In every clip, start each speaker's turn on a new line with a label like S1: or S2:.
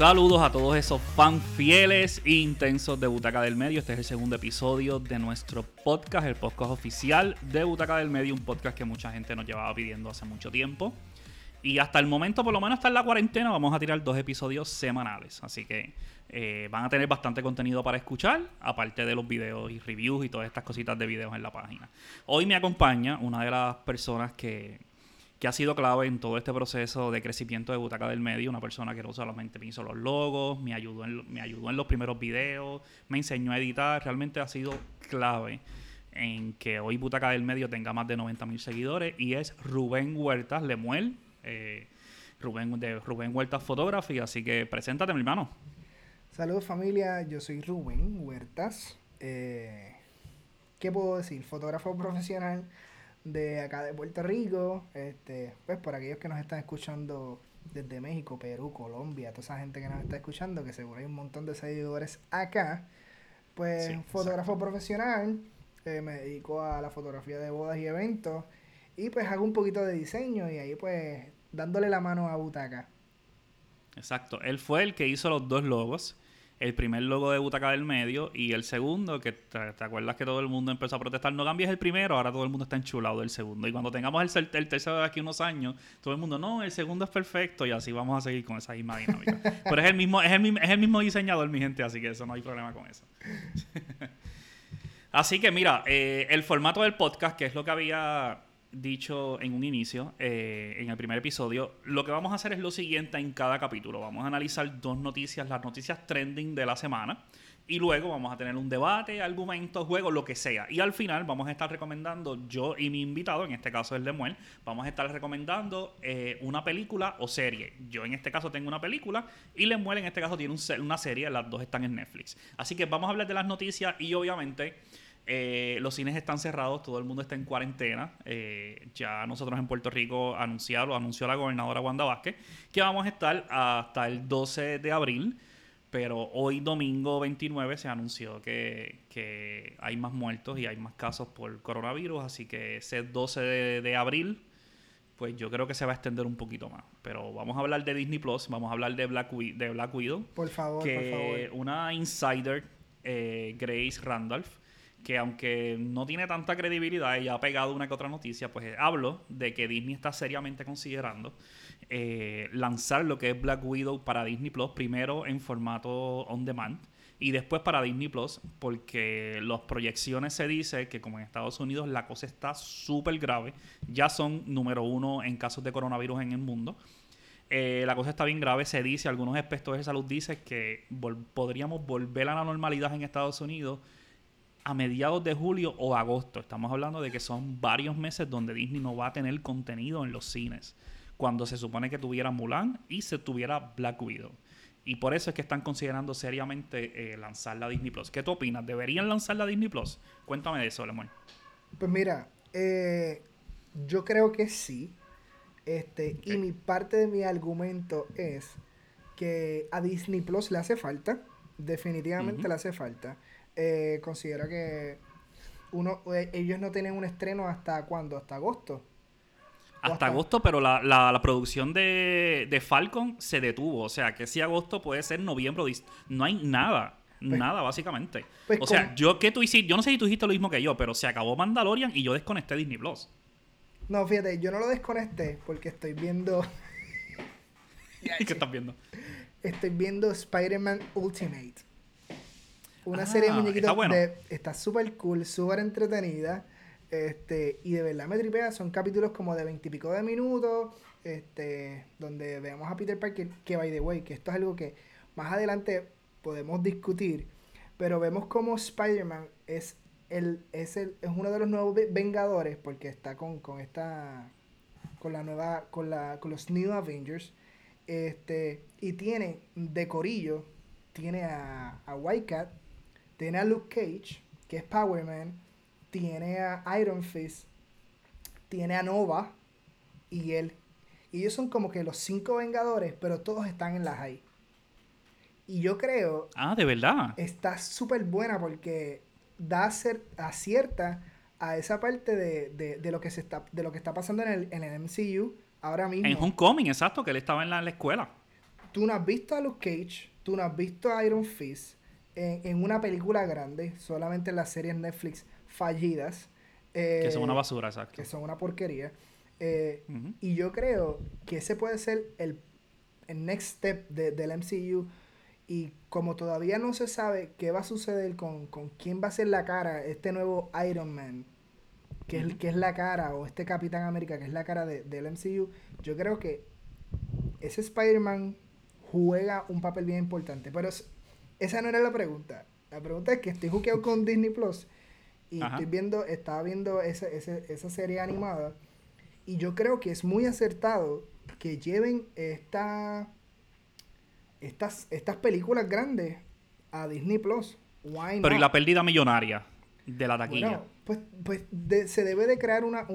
S1: Saludos a todos esos fans fieles e intensos de Butaca del Medio. Este es el segundo episodio de nuestro podcast, el podcast oficial de Butaca del Medio, un podcast que mucha gente nos llevaba pidiendo hace mucho tiempo. Y hasta el momento, por lo menos hasta en la cuarentena, vamos a tirar dos episodios semanales. Así que eh, van a tener bastante contenido para escuchar, aparte de los videos y reviews y todas estas cositas de videos en la página. Hoy me acompaña una de las personas que, que ha sido clave en todo este proceso de crecimiento de Butaca del Medio, una persona que no solamente me hizo los logos, me ayudó en, me ayudó en los primeros videos, me enseñó a editar, realmente ha sido clave en que hoy Butaca del Medio tenga más de 90 mil seguidores y es Rubén Huertas Lemuel eh, Rubén, de Rubén Huertas Photography. Así que preséntate, mi hermano.
S2: Saludos familia, yo soy Rubén Huertas. Eh, ¿Qué puedo decir? Fotógrafo profesional de acá de Puerto Rico. Este, pues por aquellos que nos están escuchando desde México, Perú, Colombia, toda esa gente que nos está escuchando, que seguro hay un montón de seguidores acá. Pues fotógrafo profesional, eh, me dedico a la fotografía de bodas y eventos. Y pues hago un poquito de diseño y ahí pues dándole la mano a Butaca.
S1: Exacto. Él fue el que hizo los dos logos. El primer logo de Butaca del medio y el segundo, que te, acuerdas que todo el mundo empezó a protestar, no cambies el primero, ahora todo el mundo está enchulado del segundo. Y cuando tengamos el, el tercero de aquí unos años, todo el mundo, no, el segundo es perfecto y así vamos a seguir con esa misma dinámica. Pero es el mismo, es el, es el mismo diseñador, mi gente, así que eso no hay problema con eso. así que mira, eh, el formato del podcast, que es lo que había dicho en un inicio, eh, en el primer episodio, lo que vamos a hacer es lo siguiente en cada capítulo. Vamos a analizar dos noticias, las noticias trending de la semana. Y luego vamos a tener un debate, argumentos, juegos, lo que sea. Y al final vamos a estar recomendando, yo y mi invitado, en este caso el Lemuel, vamos a estar recomendando eh, una película o serie. Yo en este caso tengo una película y Lemuel en este caso tiene una serie, las dos están en Netflix. Así que vamos a hablar de las noticias y obviamente eh, los cines están cerrados, todo el mundo está en cuarentena. Eh, ya nosotros en Puerto Rico anunciaron, anunció la gobernadora Wanda Vázquez que vamos a estar hasta el 12 de abril. Pero hoy domingo 29 se anunció que, hay más muertos y hay más casos por coronavirus. Así que ese 12 de, abril, pues yo creo que se va a extender un poquito más. Pero vamos a hablar de Disney Plus, vamos a hablar de Black, de Black Widow.
S2: Por favor, por favor.
S1: Una insider, eh, Grace Randolph, que aunque no tiene tanta credibilidad y ha pegado una que otra noticia, pues hablo de que Disney está seriamente considerando eh, lanzar lo que es Black Widow para Disney Plus, primero en formato on demand y después para Disney Plus, porque las proyecciones se dice que como en Estados Unidos la cosa está súper grave, ya son número uno en casos de coronavirus en el mundo. Eh, la cosa está bien grave, se dice, algunos expertos de salud dicen que podríamos volver a la normalidad en Estados Unidos a mediados de julio o agosto. Estamos hablando de que son varios meses donde Disney no va a tener contenido en los cines. Cuando se supone que tuviera Mulan y se tuviera Black Widow. Y por eso es que están considerando seriamente eh, lanzar la Disney Plus. ¿Qué tú opinas? ¿Deberían lanzar la Disney Plus? Cuéntame de eso, Lemuel.
S2: Pues mira, eh, yo creo que sí. Este, Y mi parte de mi argumento es que a Disney Plus le hace falta. Definitivamente le hace falta eh, considero que uno, eh, ellos no tienen un estreno hasta cuándo, hasta agosto.
S1: Hasta, agosto, pero la, la, producción de, de, Falcon se detuvo. O sea, que si agosto puede ser noviembre. No hay nada. Pues nada, básicamente. Pues o sea, yo que tú hiciste, yo no sé si tú hiciste lo mismo que yo, pero se acabó Mandalorian y yo desconecté Disney Plus.
S2: No, fíjate, yo no lo desconecté porque estoy viendo.
S1: ¿Y qué estás viendo?
S2: Estoy viendo Spider-Man Ultimate. Una serie de ah, muñequitos está súper cool, súper entretenida. Este, y de verdad me tripea, son capítulos como de veintipico de minutos, este, donde veamos a Peter Parker, que by the way, que esto es algo que más adelante podemos discutir, pero vemos como Spider-Man es el, es el, es uno de los nuevos Vengadores, porque está con, con esta, con la nueva, con la, con los New Avengers, este, y tiene de corillo, tiene a, a White Cat, tiene a Luke Cage, que es Power Man. Tiene a Iron Fist. Tiene a Nova. Y él. Y ellos son como que los cinco Vengadores, pero todos están en la high. Y yo creo.
S1: Ah, de verdad.
S2: Está súper buena porque da ser, acierta a esa parte de, lo que se está, de lo que está pasando en el, en el MCU ahora mismo.
S1: En Homecoming, exacto, que él estaba en la, escuela.
S2: tú no has visto a Luke Cage, tú no has visto a Iron Fist en, en una película grande, solamente en las series Netflix fallidas.
S1: que son una eh, basura, exacto.
S2: Que son una porquería. Eh, y yo creo que ese puede ser el, el next step de, del MCU. Y como todavía no se sabe qué va a suceder con, con quién va a ser la cara, este nuevo Iron Man, que, es, que es la cara, o este Capitán América, que es la cara de, del MCU, yo creo que ese Spider-Man juega un papel bien importante. Pero esa no era la pregunta. La pregunta es que estoy jugueado con Disney Plus y estoy viendo, estaba viendo esa, esa serie animada y yo creo que es muy acertado que lleven esta, estas, estas películas grandes a Disney Plus.
S1: Pero y la pérdida millonaria de la taquilla.
S2: pues, pues se debe de crear una,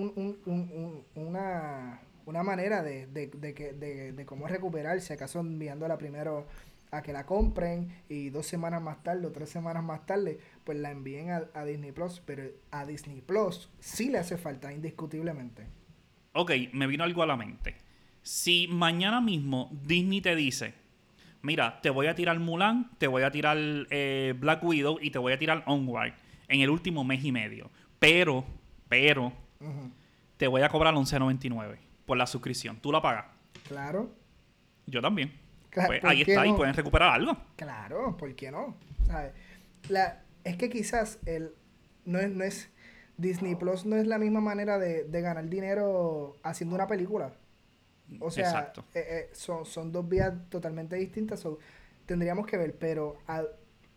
S2: una, una manera de, de, de, de, cómo recuperarse, acaso enviándola primero a que la compren y dos semanas más tarde o tres semanas más tarde, pues la envíen a, a Disney Plus. Pero a Disney Plus sí le hace falta, indiscutiblemente
S1: ok, me vino algo a la mente. Si mañana mismo Disney te dice, mira, te voy a tirar Mulan, te voy a tirar eh, Black Widow y te voy a tirar Onward en el último mes y medio, pero, pero, te voy a cobrar 11.99 por la suscripción. ¿Tú la pagas?
S2: Claro.
S1: Yo también. Pues ahí está y pueden recuperar algo.
S2: Claro, ¿por qué no? es que quizás el, no es, no es Disney Plus no es la misma manera de, ganar dinero haciendo una película. O sea, eh, eh, son, son dos vías totalmente distintas. tendríamos que ver, pero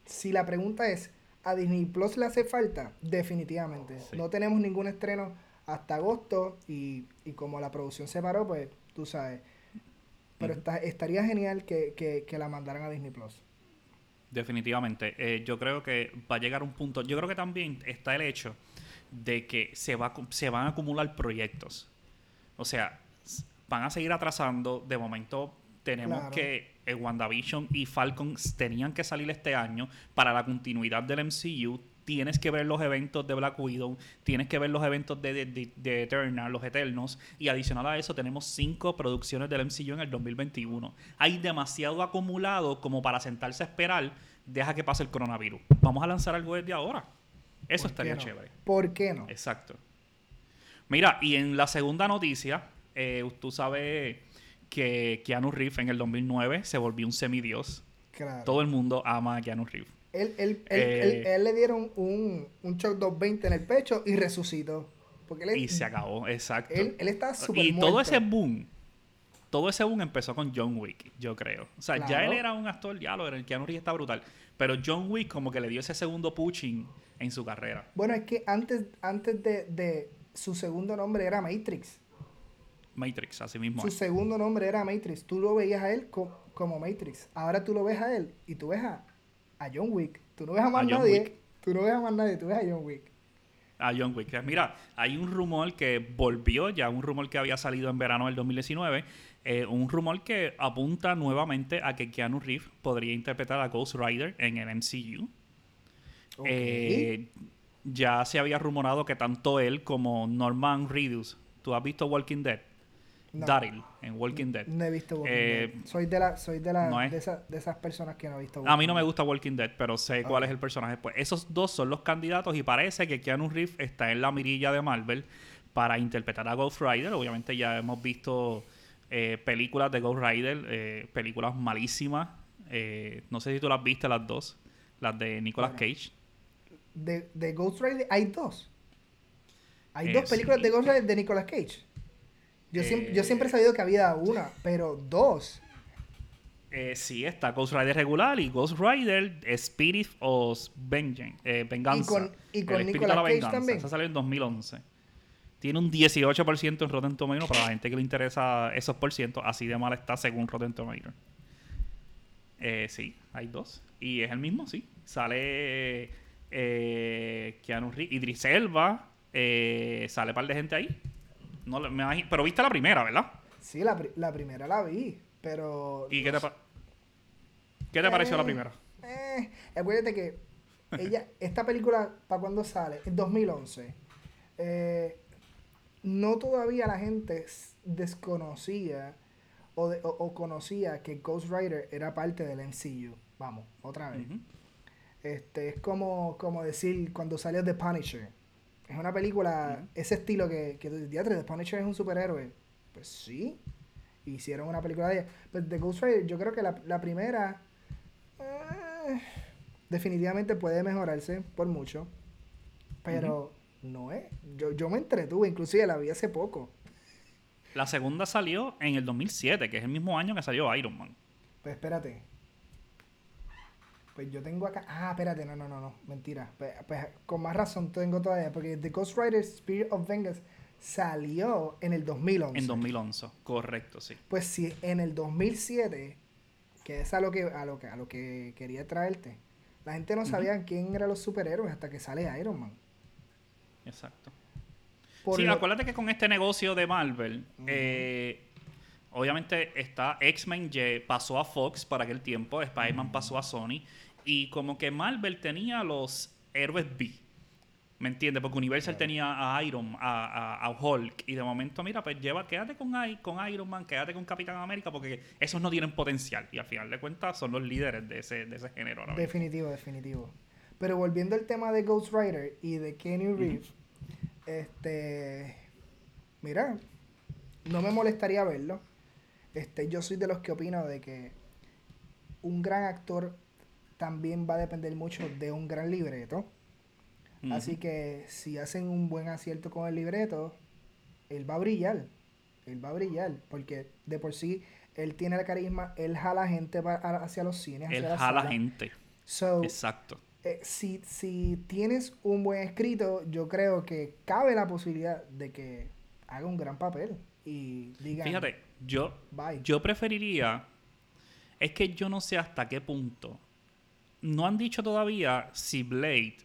S2: si la pregunta es, ¿a Disney Plus le hace falta? Definitivamente. No tenemos ningún estreno hasta agosto y, como la producción se paró, pues tú sabes. Pero estaría genial que, la mandaran a Disney Plus.
S1: Definitivamente. Eh, yo creo que va a llegar un punto. Yo creo que también está el hecho de que se, va, se van a acumular proyectos. O sea, van a seguir atrasando. De momento tenemos que el WandaVision y Falcon tenían que salir este año para la continuidad del MCU. Tienes que ver los eventos de Black Widow, tienes que ver los eventos de, de, Eternal, los Eternos, y adicional a eso tenemos cinco producciones del MCU en el 2021. Hay demasiado acumulado como para sentarse a esperar, deja que pase el coronavirus. Vamos a lanzar algo desde ahora. Eso estaría chévere.
S2: ¿Por qué no?
S1: Exacto. Mira, y en la segunda noticia, eh, tú sabes que Keanu Reeves en el 2009 se volvió un semidios. Claro. Todo el mundo ama a Keanu Reeves.
S2: Él, él, él, eh, le dieron un, un shock 220 en el pecho y resucitó. Porque
S1: y se acabó, exacto.
S2: Él, él está súper
S1: Y todo ese boom, todo ese boom empezó con John Wick, yo creo. O sea, ya él era un actor, ya lo era, el Keanu Reeves está brutal. Pero John Wick como que le dio ese segundo pushing en su carrera.
S2: Bueno, es que antes, antes de, su segundo nombre era Matrix.
S1: Matrix, así mismo.
S2: Su segundo nombre era Matrix. Tú lo veías a él como Matrix. Ahora tú lo ves a él y tú ves a, John Wick. Tú no ves a más nadie. Tú no ves a más nadie, tú ves a John Wick.
S1: A John Wick. Mira, hay un rumor que volvió ya, un rumor que había salido en verano del 2019, eh, un rumor que apunta nuevamente a que Keanu Reeves podría interpretar a Ghost Rider en el MCU. Eh, ya se había rumorado que tanto él como Norman Reedus, ¿tú has visto Walking Dead? Daryl en Walking Dead.
S2: No he visto Walking eh, Dead. Soy de la, soy de, la, de, esas personas que no he visto
S1: Walking A mí no me gusta Walking Dead, pero sé cuál es el personaje. Pues esos dos son los candidatos y parece que Keanu Reeves está en la mirilla de Marvel para interpretar a Ghost Rider. Obviamente ya hemos visto eh, películas de Ghost Rider, películas malísimas. no sé si tú las viste las dos, las de Nicolas Cage
S2: de, de Ghost Rider hay dos. Hay dos películas de Ghost Rider de Nicolas Cage. Yo, siempre, yo siempre he sabido que había una, pero dos.
S1: Eh, sí, está Ghost Rider regular y Ghost Rider Spirit of Vengeance, eh, Venganza.
S2: Y con, y con Nicolas Cage también.
S1: Esa salió en 2011. Tiene un 18% en Rotten Tomatoes para la gente que le interesa esos por ciento. Así de mal está según Rotten Tomatoes. Eh, sí, hay dos. Y es el mismo, sí. Sale eh, Keanu Reeves, Idris Elba, eh, sale un par de gente ahí. No, me pero viste la primera, ¿verdad?
S2: Sí, la, la primera la vi, pero...
S1: ¿Y qué te, ¿qué te pareció la
S2: eh,
S1: primera?
S2: Eh, acuérdate que ella, esta película, ¿para cuándo sale? En 2011. Eh, no todavía la gente desconocía o, conocía que Ghost Rider era parte del MCU. Vamos, otra vez. Este, es como, como decir cuando salió The Punisher. Es una película, ese estilo que, que teatro, The Punisher es un superhéroe. Pues sí. Hicieron una película de ella. Pues The Ghost Rider, yo creo que la, primera eh, definitivamente puede mejorarse por mucho. Pero no es. Yo, yo me entretuve, inclusive la vi hace poco.
S1: La segunda salió en el 2007, que es el mismo año que salió Iron Man.
S2: Pues espérate. Pues yo tengo acá. Ah, espérate, no, no, no, no. Mentira. Pues, pues, con más razón tengo todavía. Porque The Ghost Rider Spirit of Vengeance salió en el 2011.
S1: En 2011, correcto, sí.
S2: Pues sí, en el 2007, que es a lo que, a lo que, a lo que quería traerte, la gente no sabía quién eran los superhéroes hasta que sale Iron Man.
S1: Exacto. sí, acuérdate que con este negocio de Marvel, eh, obviamente está X-Men pasó a Fox para aquel tiempo, Spider-Man pasó a Sony. Y como que Marvel tenía los héroes B. ¿Me entiendes? Porque Universal tenía a Iron, a, a, Hulk. Y de momento, mira, pues lleva, quédate con, con Iron Man, quédate con Capitán América, porque esos no tienen potencial. Y al final de cuentas son los líderes de ese, de ese género.
S2: definitivo, definitivo. Pero volviendo al tema de Ghost Rider y de Kenny Reeves, este. Mira, no me molestaría verlo. Este, yo soy de los que opino de que un gran actor también va a depender mucho de un gran libreto. Así que si hacen un buen acierto con el libreto, él va a brillar. Él va a brillar. Porque de por sí él tiene el carisma, él jala gente hacia los cines.
S1: Él jala gente. Exacto.
S2: Eh, si, si tienes un buen escrito, yo creo que cabe la posibilidad de que haga un gran papel. Y diga.
S1: Fíjate, yo, yo preferiría. Es que yo no sé hasta qué punto no han dicho todavía si Blade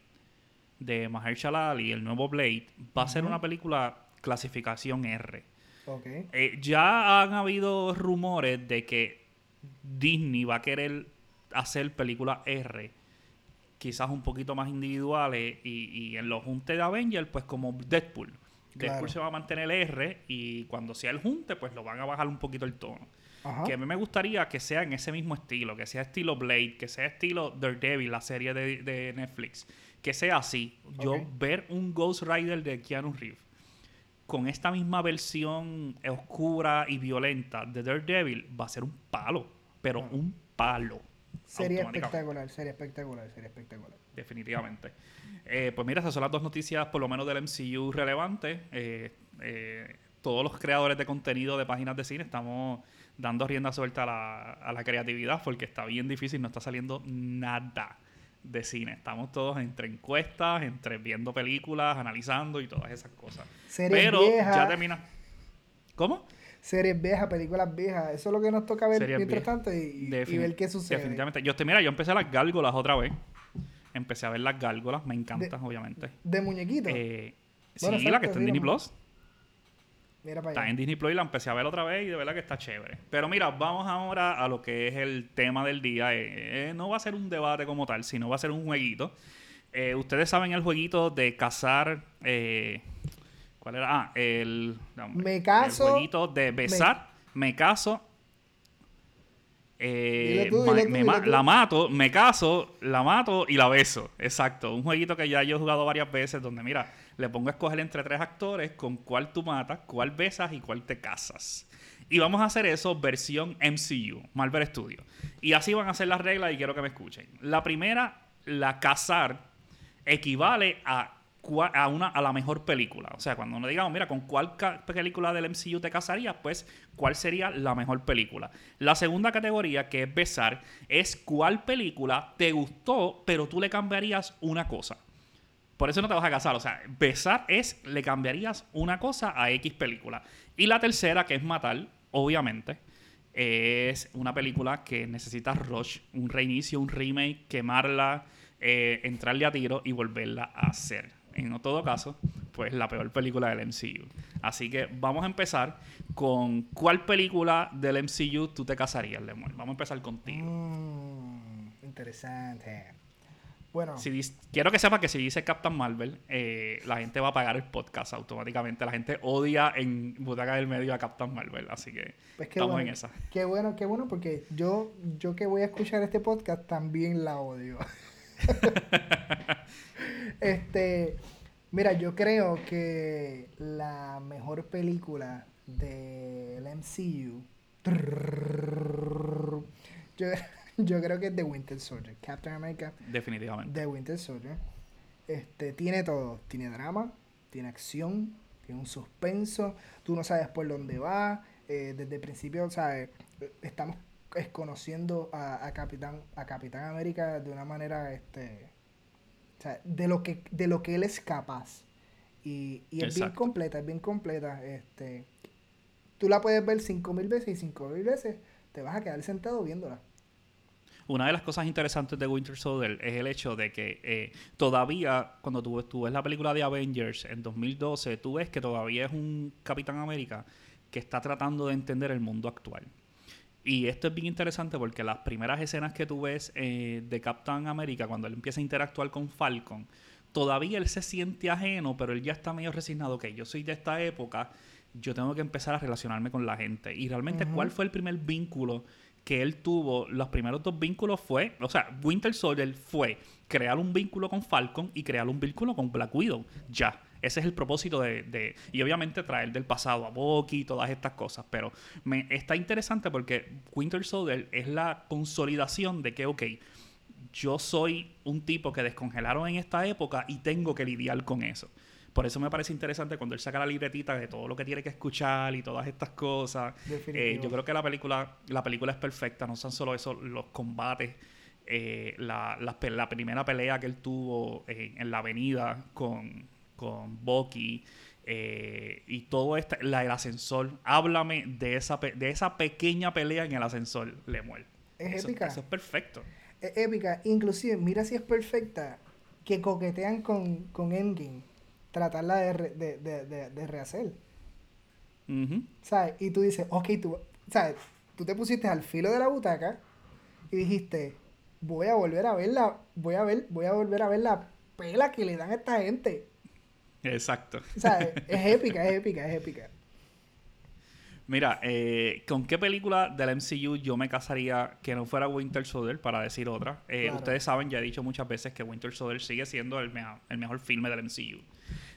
S1: de Mahershala Ali, el nuevo Blade, va a ser una película clasificación R. Eh, ya han habido rumores de que Disney va a querer hacer películas R, quizás un poquito más individuales, y, en los juntes de Avengers, pues como Deadpool. Deadpool se va a mantener R y cuando sea el junte, pues lo van a bajar un poquito el tono. Que a mí me gustaría que sea en ese mismo estilo, que sea estilo Blade, que sea estilo Daredevil, la serie de, Netflix. Que sea así. Yo ver un Ghost Rider de Keanu Reeves con esta misma versión oscura y violenta de Daredevil va a ser un palo, pero un palo.
S2: Sería espectacular, sería espectacular, sería espectacular.
S1: Definitivamente. Eh, pues mira, esas son las dos noticias, por lo menos del MCU relevantes. Eh, eh, todos los creadores de contenido de páginas de cine estamos dando rienda suelta a la, a la creatividad porque está bien difícil, no está saliendo nada de cine. Estamos todos entre encuestas, entre viendo películas, analizando y todas esas cosas. Pero ya termina. ¿Cómo?
S2: Series viejas, películas viejas. Eso es lo que nos toca ver mientras tanto y, ver qué sucede.
S1: Definitivamente. Yo, te, mira, yo empecé las gárgolas otra vez. Empecé a ver las gárgolas. Me encantan, obviamente.
S2: ¿De muñequitos?
S1: Eh, sí, la que está en Disney Plus. Está en Disney Plus y la empecé a ver otra vez y de verdad que está chévere. Pero mira, vamos ahora a lo que es el tema del día. Eh, eh, no va a ser un debate como tal, sino va a ser un jueguito. Eh, ustedes saben el jueguito de cazar. ¿Cuál era? Ah, el.
S2: me caso.
S1: El jueguito de besar. Me, caso. la mato, me caso, la mato y la beso. Exacto. Un jueguito que ya yo he jugado varias veces donde, mira, le pongo a escoger entre tres actores con cuál tú matas, cuál besas y cuál te casas. Y vamos a hacer eso versión MCU, Marvel Studios. Y así van a ser las reglas y quiero que me escuchen. La primera, la casar, equivale a, a, una, a la mejor película. O sea, cuando uno digamos, mira, ¿con cuál película del MCU te casarías? Pues, ¿cuál sería la mejor película? La segunda categoría, que es besar, es cuál película te gustó, pero tú le cambiarías una cosa. Por eso no te vas a casar. O sea, besar es, le cambiarías una cosa a X película. Y la tercera, que es matar, obviamente, es una película que necesita rush, un reinicio, un remake, quemarla, eh, entrarle a tiro y volverla a hacer. En todo caso, pues la peor película del MCU. Así que vamos a empezar con cuál película del MCU tú te casarías, Lemon. Vamos a empezar contigo.
S2: Mm, interesante.
S1: Bueno. Si quiero que sepa que si dice Captain Marvel, eh, la gente va a pagar el podcast automáticamente. La gente odia en Butaca del Medio a Captain Marvel, así que pues estamos
S2: en esa. Qué bueno, qué bueno, porque yo, yo que voy a escuchar este podcast también la odio. este, mira, yo creo que la mejor película del MCU. Yo, yo creo que es The Winter Soldier. Captain America.
S1: Definitivamente.
S2: The Winter Soldier. Este, tiene todo. Tiene drama, tiene acción, tiene un suspenso. Tú no sabes por dónde va. Eh, desde el principio, ¿sabes? Estamos conociendo a, Capitán, a Capitán América de una manera, este, o sea, de lo que, de lo que él es capaz. Y, y es bien completa, es bien completa. Este, tú la puedes ver cinco mil veces y cinco mil veces te vas a quedar sentado viéndola.
S1: Una de las cosas interesantes de Winter Soldier es el hecho de que eh, todavía, cuando tú, tú, ves la película de Avengers en 2012, tú ves que todavía es un Capitán América que está tratando de entender el mundo actual. Y esto es bien interesante porque las primeras escenas que tú ves eh, de Captain America, cuando él empieza a interactuar con Falcon, todavía él se siente ajeno, pero él ya está medio resignado. Ok, yo soy de esta época, yo tengo que empezar a relacionarme con la gente. Y realmente, ¿cuál fue el primer vínculo que él tuvo? Los primeros dos vínculos fue, o sea, Winter Soldier fue crear un vínculo con Falcon y crear un vínculo con Black Widow. Ya. Ese es el propósito de, Y obviamente traer del pasado a Bucky y todas estas cosas. Pero me está interesante porque Winter Soldier es la consolidación de que, ok, yo soy un tipo que descongelaron en esta época y tengo que lidiar con eso. Por eso me parece interesante cuando él saca la libretita de todo lo que tiene que escuchar y todas estas cosas. Eh, yo creo que la película, la película es perfecta, no son solo eso, los combates. Eh, la, la, primera pelea que él tuvo en la avenida con, con Bucky eh, y todo esto, la, el ascensor. Háblame de esa, de esa pequeña pelea en el ascensor, Lemuel.
S2: Es épica.
S1: Eso es perfecto.
S2: Es épica. Inclusive, mira si es perfecta, que coquetean con, con Endgame. Tratarla de, de, de, de, rehacer. ¿Sabes? Y tú dices, ok, tú, ¿sabes? Tú te pusiste al filo de la butaca y dijiste, voy a volver a verla, voy a ver, voy a volver a ver la pela que le dan a esta gente.
S1: Exacto.
S2: Sea, es épica, es épica, es épica.
S1: Mira, eh, ¿con qué película del MCU yo me casaría que no fuera Winter Soldier, para decir otra? Eh, ustedes saben, ya he dicho muchas veces que Winter Soldier sigue siendo el, mejor, el mejor filme del MCU.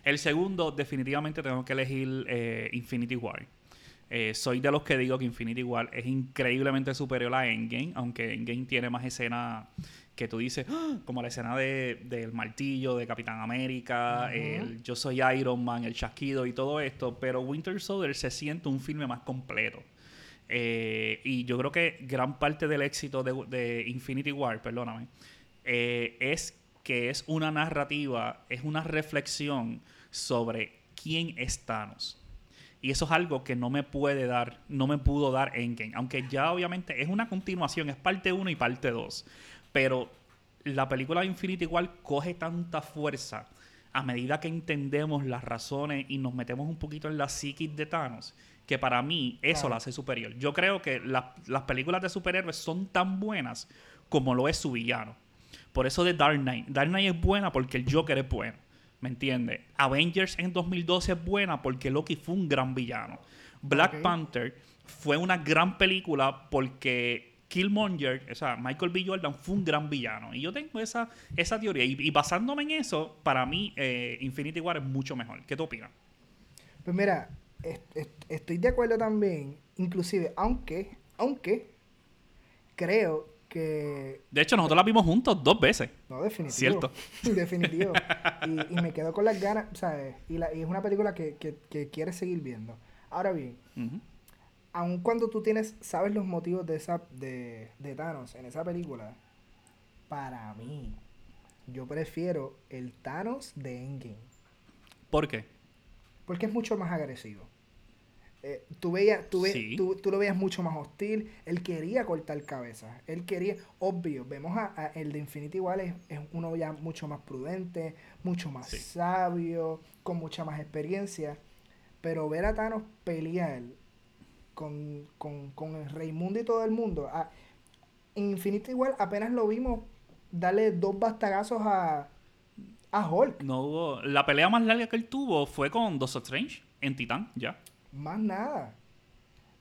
S1: El segundo, definitivamente tengo que elegir eh, Infinity War. soy de los que digo que Infinity War es increíblemente superior a Endgame, aunque Endgame tiene más escenas que tú dices, ¡Ah! como la escena de, del martillo de Capitán América, el Yo soy Iron Man, el chasquido y todo esto, pero Winter Soldier se siente un filme más completo. Eh, y yo creo que gran parte del éxito de, Infinity War, perdóname, eh, es que es una narrativa, es una reflexión sobre quién es Thanos. Y eso es algo que no me puede dar, no me pudo dar Endgame. Aunque ya obviamente es una continuación, es parte 1 y parte 2. Pero la película de Infinity igual coge tanta fuerza a medida que entendemos las razones y nos metemos un poquito en la psiquis de Thanos, que para mí eso la hace superior. Yo creo que las películas de superhéroes son tan buenas como lo es su villano. Por eso de Dark Knight. Dark Knight es buena porque el Joker es bueno. ¿Me entiendes? Avengers en 2012 es buena porque Loki fue un gran villano. Black Panther fue una gran película porque Killmonger, o sea, Michael B. Jordan fue un gran villano. Y yo tengo esa, esa teoría. Y, basándome en eso, para mí eh, Infinity War es mucho mejor. ¿Qué tú opinas?
S2: Pues mira, estoy de acuerdo también. Inclusive, aunque, aunque creo que...
S1: De hecho, nosotros la vimos juntos dos veces.
S2: No, definitivo.
S1: Cierto.
S2: definitivo. y, me quedo con las ganas, ¿sabes? Y, la, y es una película que, que, quieres seguir viendo. Ahora bien, aun cuando tú tienes, sabes los motivos de esa de, de Thanos en esa película, para mí, yo prefiero el Thanos de Endgame.
S1: ¿Por qué?
S2: Porque es mucho más agresivo. Eh, tú, veías, tú, tú, lo veías mucho más hostil. Él quería cortar cabezas. Él quería, obvio, vemos a, el de Infinity igual es, uno ya mucho más prudente, mucho más sabio, con mucha más experiencia. Pero ver a Thanos pelear con, con, con el Raimundo y todo el mundo. Ah, en Infinity igual apenas lo vimos darle dos bastagazos a, a Hulk.
S1: No hubo. La pelea más larga que él tuvo fue con Doctor Strange en Titán, ya.
S2: Más nada.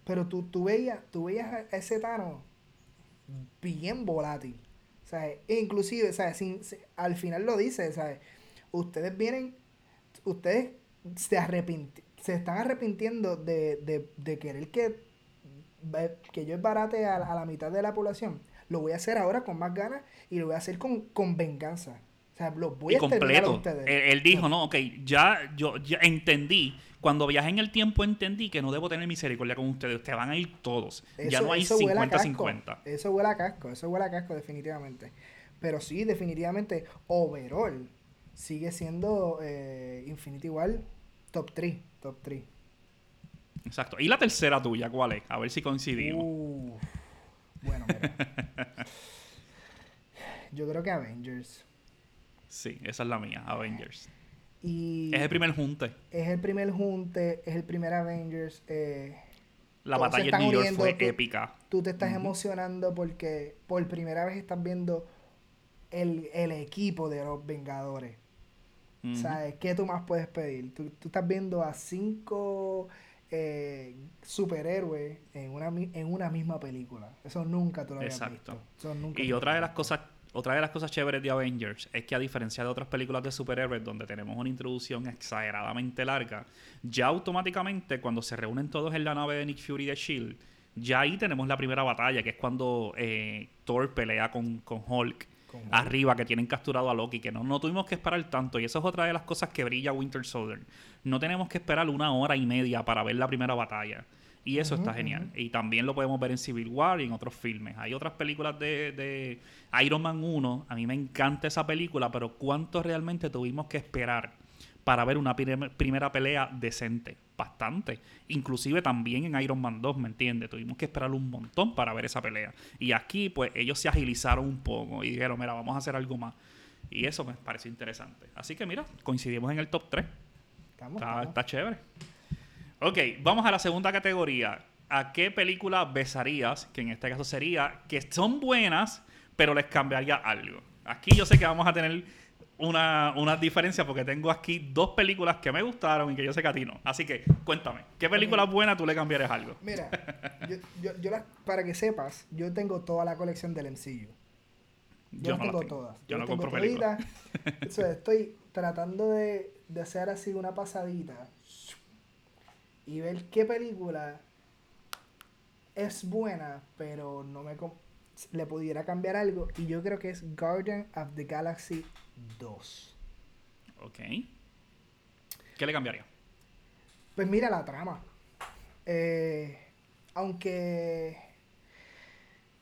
S2: Pero tú, tú veías, tú veías a ese Thanos bien volátil. ¿sabes? E inclusive, ¿sabes? Sin, al final lo dice, ¿sabes? Ustedes vienen, ustedes se se están arrepintiendo de, de, de querer que, que yo barate a, a la mitad de la población. Lo voy a hacer ahora con más ganas y lo voy a hacer con, con venganza. O sea, lo voy a
S1: completo. A ustedes. Él, dijo, no, ok, ya yo ya entendí. Cuando viajé en el tiempo entendí que no debo tener misericordia con ustedes. Ustedes van a ir todos. ya no hay 50-50.
S2: Eso huele a casco, eso huele a casco definitivamente. Pero sí, definitivamente, overall, sigue siendo eh, Infinity War top 3. Top 3.
S1: Exacto. ¿Y la tercera tuya cuál es? A ver si coincidimos.
S2: bueno, Yo creo que Avengers.
S1: Sí, esa es la mía, Avengers. Y es el primer junte.
S2: Es el primer junte, es el primer Avengers. Eh,
S1: la batalla en New York fue épica.
S2: Tú te estás emocionando porque por primera vez estás viendo el, equipo de los Vengadores. ¿Sabes? ¿Qué tú más puedes pedir? Tú, estás viendo a cinco eh, superhéroes en una, en una misma película. Eso nunca tú lo habías Exacto.
S1: visto. y otra de las cosas otra de las cosas chéveres de Avengers es que a diferencia de otras películas de superhéroes donde tenemos una introducción exageradamente larga, ya automáticamente cuando se reúnen todos en la nave de Nick Fury de Shield, ya ahí tenemos la primera batalla, que es cuando eh, Thor pelea con, con Hulk arriba, que tienen capturado a Loki, que no, no tuvimos que esperar tanto. Y eso es otra de las cosas que brilla Winter Soldier. No tenemos que esperar una hora y media para ver la primera batalla. Y eso está genial. Y también lo podemos ver en Civil War y en otros filmes. Hay otras películas de, de Iron Man 1. A mí me encanta esa película, pero ¿cuánto realmente tuvimos que esperar para ver una primera pelea decente? Bastante. Inclusive también en Iron Man 2, ¿me entiendes? Tuvimos que esperar un montón para ver esa pelea. Y aquí, pues, ellos se agilizaron un poco y dijeron, mira, vamos a hacer algo más. Y eso me pareció interesante. Así que, mira, coincidimos en el top 3. está, está chévere. Ok, vamos a la segunda categoría. ¿A qué película besarías? Que en este caso sería que son buenas, pero les cambiaría algo. Aquí yo sé que vamos a tener una, una, diferencia porque tengo aquí dos películas que me gustaron y que yo sé que a ti no. Así que cuéntame, ¿qué película buena tú le cambiarías algo?
S2: Mira, yo, yo, para que sepas, yo tengo toda la colección del MCU. Yo, no tengo, todas.
S1: Yo, no compro películas.
S2: estoy tratando de, de hacer así una pasadita y ver qué película es buena, pero no me le pudiera cambiar algo. Y yo creo que es Guardian of the Galaxy 2.
S1: Ok. ¿Qué le cambiaría?
S2: Pues mira la trama. Eh, aunque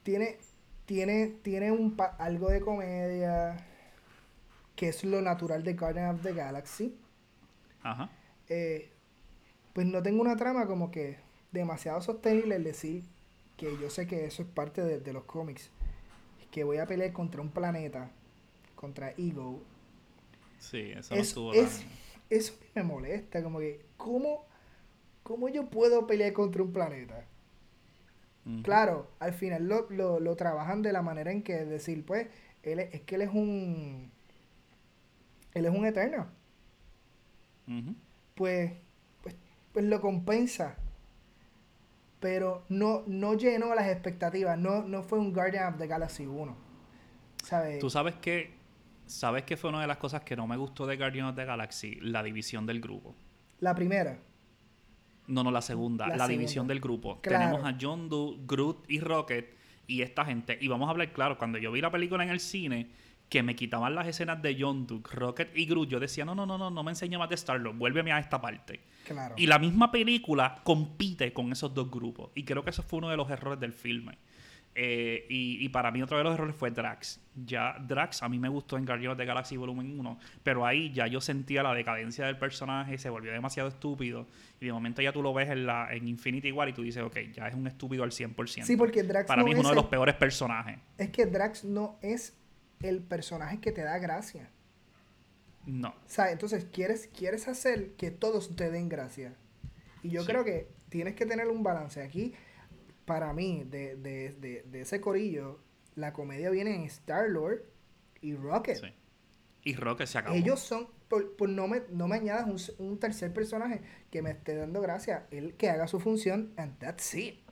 S2: tiene, tiene, tiene un algo de comedia, que es lo natural de Guardian of the Galaxy. Ajá. Eh, pues no tengo una trama como que demasiado sostenible el decir que yo sé que eso es parte de, los cómics. Que voy a pelear contra un planeta, contra Ego.
S1: Sí, eso es, no
S2: es, Eso me molesta, como que, ¿cómo, ¿cómo yo puedo pelear contra un planeta? Claro, al final lo, lo, trabajan de la manera en que decir, pues, él es, que él es un. Él es un eterno. Pues pues lo compensa. Pero no, no llenó las expectativas. No, no fue un Guardian of the Galaxy 1. ¿Sabes?
S1: Tú sabes que. ¿Sabes que fue una de las cosas que no me gustó de Guardian of the Galaxy? La división del grupo.
S2: La primera.
S1: No, no, la segunda. La, división del grupo. Tenemos a John Doe, Groot y Rocket y esta gente. Y vamos a hablar claro, cuando yo vi la película en el cine, que me quitaban las escenas de John Doe, Rocket y Groot, yo decía, no, no, no, no, no me enseña más de Star-Lord, vuélveme a esta parte. Y la misma película compite con esos dos grupos. Y creo que eso fue uno de los errores del filme. Eh, y, para mí otro de los errores fue Drax. Ya Drax a mí me gustó en Guardians of the Galaxy Volumen 1, pero ahí ya yo sentía la decadencia del personaje, se volvió demasiado estúpido y de momento ya tú lo ves en, la, en Infinity War y tú dices, ok, ya es un estúpido al 100%.
S2: Sí, porque Drax
S1: para mí es uno de los peores personajes.
S2: Es que Drax no es el personaje que te da gracia.
S1: No.
S2: O sea, entonces quieres, quieres hacer que todos te den gracia. Y yo creo que tienes que tener un balance. Aquí, para mí, de, ese corillo, la comedia viene en Star-Lord y Rocket. Sí.
S1: Y Rocket se acabó.
S2: Ellos son, por, no, me, no me añadas un, tercer personaje que me esté dando gracia, él que haga su función, and that's it.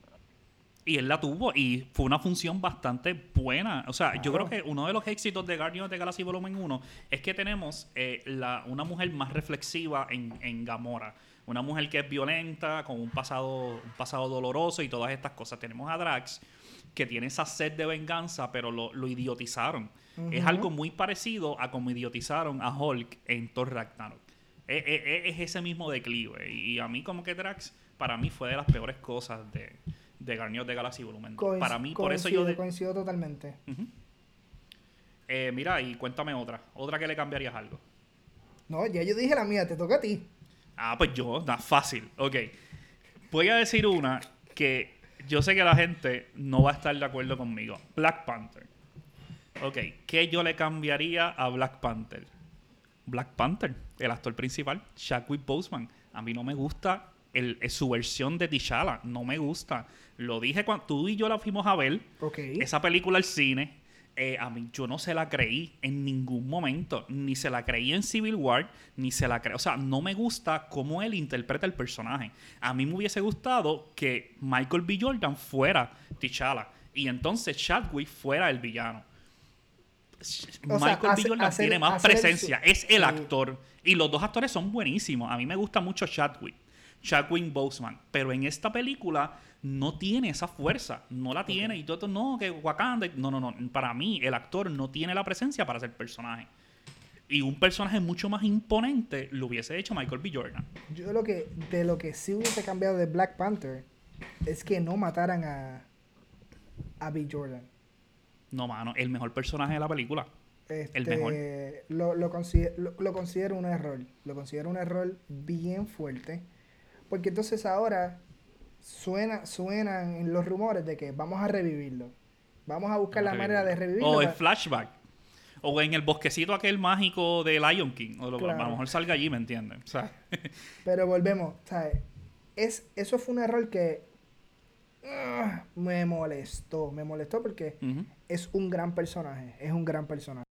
S1: Y él la tuvo y fue una función bastante buena. O sea, yo creo que uno de los éxitos de Guardians of the Galaxy Volumen 1 es que tenemos eh, la, una mujer más reflexiva en, en Gamora. Una mujer que es violenta, con un pasado, un pasado doloroso y todas estas cosas. Tenemos a Drax, que tiene esa sed de venganza, pero lo, lo idiotizaron. Es algo muy parecido a como idiotizaron a Hulk en Thor Ragnarok. Es, es, ese mismo declive. Y a mí como que Drax, para mí fue de las peores cosas de, de Guardians de Galaxy Volumen Para mí, por eso yo...
S2: Coincido totalmente.
S1: Eh, mira, y cuéntame otra. Otra que le cambiarías algo.
S2: No, ya yo dije la mía, te toca a ti.
S1: Ah, pues yo, da fácil. Ok. Voy a decir una que yo sé que la gente no va a estar de acuerdo conmigo. Black Panther. Ok, ¿qué yo le cambiaría a Black Panther? Black Panther, el actor principal, Chadwick Boseman. A mí no me gusta el, su versión de T'Challa, no me gusta. Lo dije cuando tú y yo la fuimos a ver. Esa película al cine. Eh, a mí yo no se la creí en ningún momento. Ni se la creí en Civil War, ni se la creí. O sea, no me gusta cómo él interpreta el personaje. A mí me hubiese gustado que Michael B. Jordan fuera T'Challa. Y entonces Chadwick fuera el villano. Michael B. Jordan tiene más presencia, es el actor. Y los dos actores son buenísimos. A mí me gusta mucho Chadwick, Chadwick Boseman. Pero en esta película no tiene esa fuerza, no la tiene. Y todo, no, que Wakanda. No, no, no. Para mí, el actor no tiene la presencia para ser personaje. Y un personaje mucho más imponente lo hubiese hecho Michael B. Jordan.
S2: Yo lo que, de lo que sí hubiese cambiado de Black Panther es que no mataran a, a B. Jordan.
S1: No, mano, el mejor personaje de la película. el mejor.
S2: Este, lo, lo, lo, considero un error. Lo considero un error bien fuerte. Porque entonces ahora suena, suenan en los rumores de que vamos a revivirlo. Vamos a buscar la manera de revivirlo.
S1: O en flashback. O en el bosquecito aquel mágico de Lion King. O a lo mejor salga allí, ¿me entienden?
S2: Pero volvemos, ¿sabes? Es, eso fue un error que Ah, me molestó, me molestó porque es un gran personaje, es un gran personaje.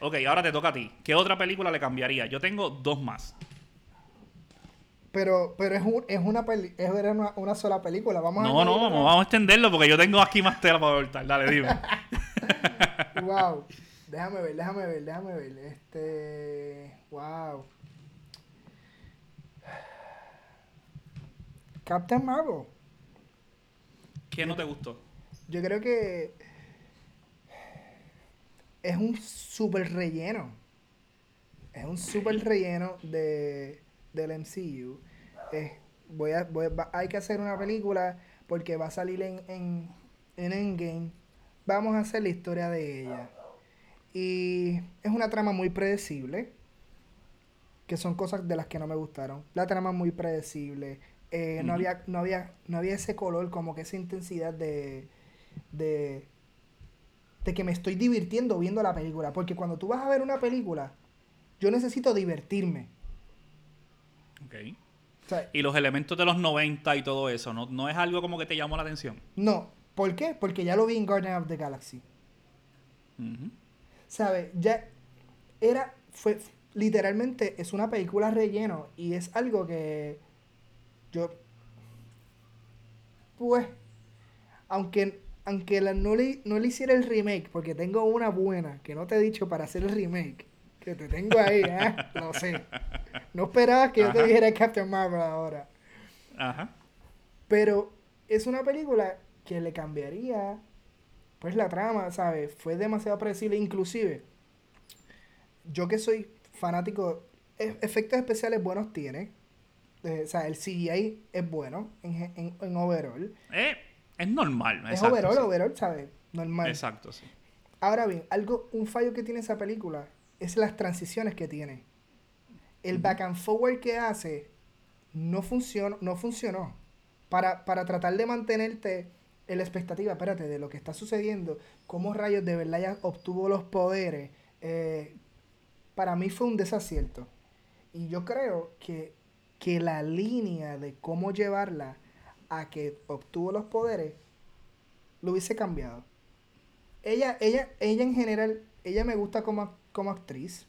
S1: Ok, ahora te toca a ti. ¿Qué otra película le cambiaría? Yo tengo dos más.
S2: Pero, pero es, un, es una peli es una, una, sola película. Vamos
S1: no, no, vamos, vamos a extenderlo porque yo tengo aquí más tela para voltar. Dale, dime.
S2: wow. Déjame ver, déjame ver, déjame ver. Este. Wow. Captain Marvel.
S1: ¿Qué no te gustó?
S2: Yo creo que es un súper relleno. Es un súper relleno de, del MCU. voy a, voy hay que hacer una película porque va a salir en, en, en Endgame vamos a hacer la historia de ella. Y es una trama muy predecible, que son cosas de las que no me gustaron. La trama muy predecible. Eh, no, había, no, había, no había ese color, como que esa intensidad de, de, de que me estoy divirtiendo viendo la película. Porque cuando tú vas a ver una película, yo necesito divertirme.
S1: Ok. y los elementos de los 90 y todo eso, ¿no, ¿no es algo como que te llamó la atención?
S2: No, ¿Por qué? Porque ya lo vi en Guardian of the Galaxy. ¿Sabes? Ya era, fue, literalmente es una película relleno y es algo que yo, pues, aunque, aunque la, no, le, no le hiciera el remake, porque tengo una buena que no te he dicho para hacer el remake, que te tengo ahí, ¿eh? Lo sé. No esperabas que yo te dijera Captain Marvel ahora. Ajá. Pero es una película que le cambiaría pues la trama, ¿sabes? Fue demasiado predecible, inclusive yo que soy fanático, e, efectos especiales buenos tiene, eh, o sea, el CGI es bueno en, en, en overall.
S1: Eh, es normal.
S2: Es overall, overall, ¿sabes? Normal.
S1: Exacto, sí.
S2: Ahora bien, algo, un fallo que tiene esa película es las transiciones que tiene. El back and forward que hace no funcionó, no funcionó. Para, para tratar de mantenerte la expectativa, espérate, de lo que está sucediendo, cómo rayos de verdad ya obtuvo los poderes, eh, para mí fue un desacierto. y yo creo que, que la línea de cómo llevarla a que obtuvo los poderes lo hubiese cambiado. Ella, ella, ella en general, ella me gusta como, como actriz.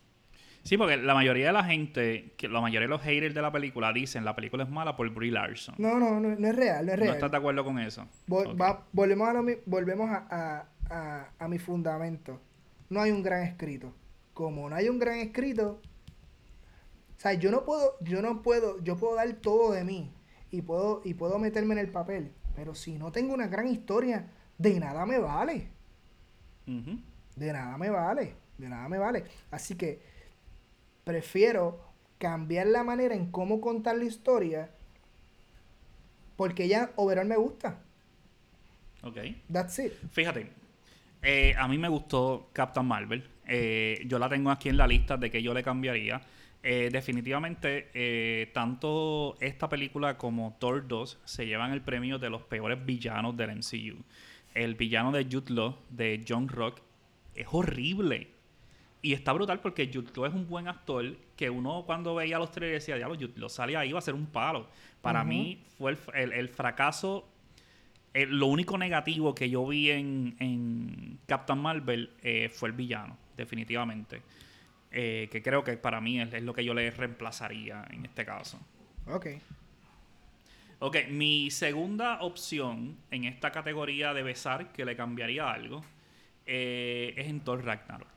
S1: Sí, porque la mayoría de la gente, que la mayoría de los haters de la película dicen la película es mala por Brie Larson.
S2: No, no, no, no es real, no es real. ¿No
S1: estás de acuerdo con eso?
S2: volvemos a, volvemos a, a, a, mi fundamento. No hay un gran escrito. Como no hay un gran escrito, o sea, yo no puedo, yo no puedo, yo puedo dar todo de mí y puedo, y puedo meterme en el papel, pero si no tengo una gran historia, de nada me vale. De nada me vale, de nada me vale. Así que prefiero cambiar la manera en cómo contar la historia porque ya overall me gusta.
S1: Ok.
S2: That's it.
S1: Fíjate, eh, a mí me gustó Captain Marvel. Eh, yo la tengo aquí en la lista de que yo le cambiaría. Eh, definitivamente, tanto esta película como Thor 2 se llevan el premio de los peores villanos del MCU. El villano de Jude Law, de John Rock, es horrible. Y está brutal porque Jude Law es un buen actor que uno cuando veía los trailers decía, diablo, Jude Law salía ahí, va a ser un palo. Para mí fue el, fracaso, eh, lo único negativo que yo vi en, Captain Marvel eh, fue el villano, definitivamente. Eh, que creo que para mí es, lo que yo le reemplazaría en este caso.
S2: Ok.
S1: Ok, mi segunda opción en esta categoría de besar, que le cambiaría algo, es en Thor Ragnarok.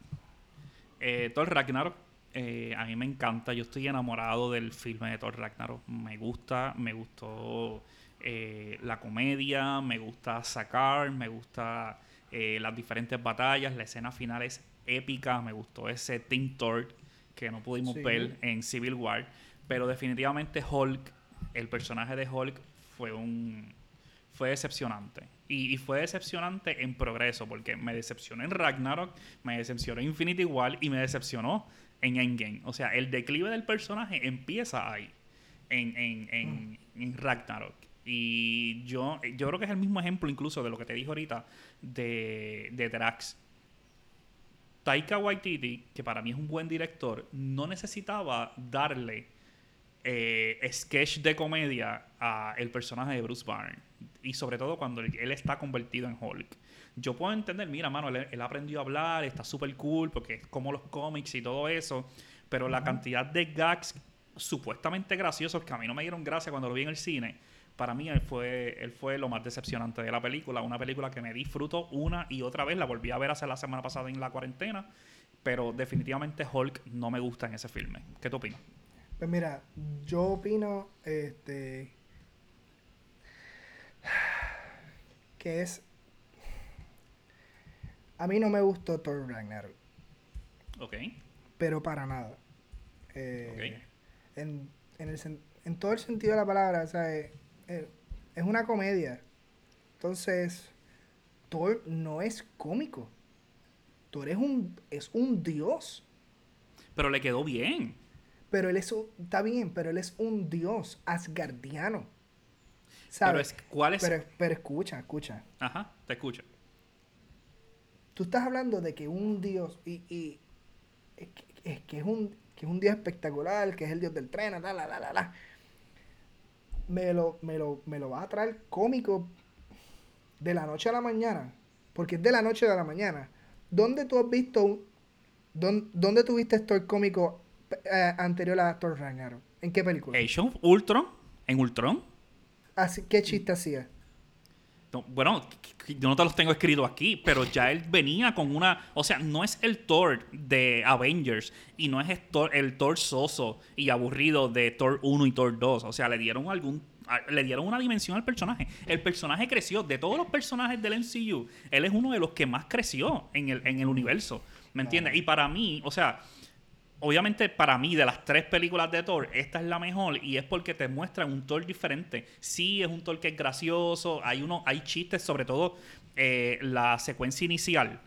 S1: Eh, Thor Ragnarok, eh, a mí me encanta. Yo estoy enamorado del filme de Thor Ragnarok. Me gusta, me gustó eh, la comedia, me gusta sacar, me gusta las diferentes batallas. La escena final es épica. Me gustó ese Team Thor que no pudimos ver en Civil War. Pero definitivamente Hulk, el personaje de Hulk, fue un fue decepcionante. Y, fue decepcionante en progreso, porque me decepcionó en Ragnarok, me decepcionó en Infinity War y me decepcionó en Endgame. O sea, el declive del personaje empieza ahí, en, en, en, Ragnarok. Y yo, yo creo que es el mismo ejemplo incluso de lo que te dije ahorita de, de Drax. Taika Waititi, que para mí es un buen director, no necesitaba darle eh, sketch de comedia a el personaje de Bruce Banner y sobre todo cuando él, está convertido en Hulk. Yo puedo entender, mira, mano, él, aprendió a hablar, está súper cool, porque es como los cómics y todo eso, pero la cantidad de gags supuestamente graciosos que a mí no me dieron gracia cuando lo vi en el cine, para mí él fue, él fue lo más decepcionante de la película. Una película que me disfruto una y otra vez. La volví a ver hace la semana pasada en la cuarentena. Pero definitivamente Hulk no me gusta en ese filme. ¿Qué tú opinas?
S2: Pues mira, yo opino este, que es... A mí no me gustó Thor Ragnarok.
S1: Ok.
S2: Pero para nada. Eh, en, en, todo el sentido de la palabra, o sea, eh, es una comedia. Entonces, Thor no es cómico. Thor es un, es un dios.
S1: Pero le quedó bien.
S2: Pero él es un, está bien, pero él es un dios asgardiano.
S1: Pero es, ¿cuál es?
S2: Pero, escucha, escucha.
S1: Ajá, te escucho.
S2: Tú estás hablando de que un dios, y, y es, que, es un, que es un dios espectacular, que es el dios del tren, la, la, la, la, la. Me lo, me lo, me lo va a traer cómico de la noche a la mañana. Porque es de la noche a la mañana. ¿Dónde tú has visto un, dónde, ¿Dónde tuviste esto cómico eh, anterior a Thor Ragnarok? ¿En qué película?
S1: Age Ultron. ¿En Ultron?
S2: ¿Qué chiste hacía?
S1: Bueno, yo no te los tengo escritos aquí, pero ya él venía con una. O sea, no es el Thor de Avengers y no es el Thor, el Thor soso y aburrido de Thor 1 y Thor 2. O sea, le dieron algún. Le dieron una dimensión al personaje. El personaje creció. De todos los personajes del MCU, él es uno de los que más creció en el, en el universo. ¿Me entiendes? Y para mí, o sea, obviamente para mí, de las tres películas de Thor, esta es la mejor y es porque te muestran un Thor diferente. Sí, es un Thor que es gracioso, hay, uno, hay chistes, sobre todo eh, la secuencia inicial,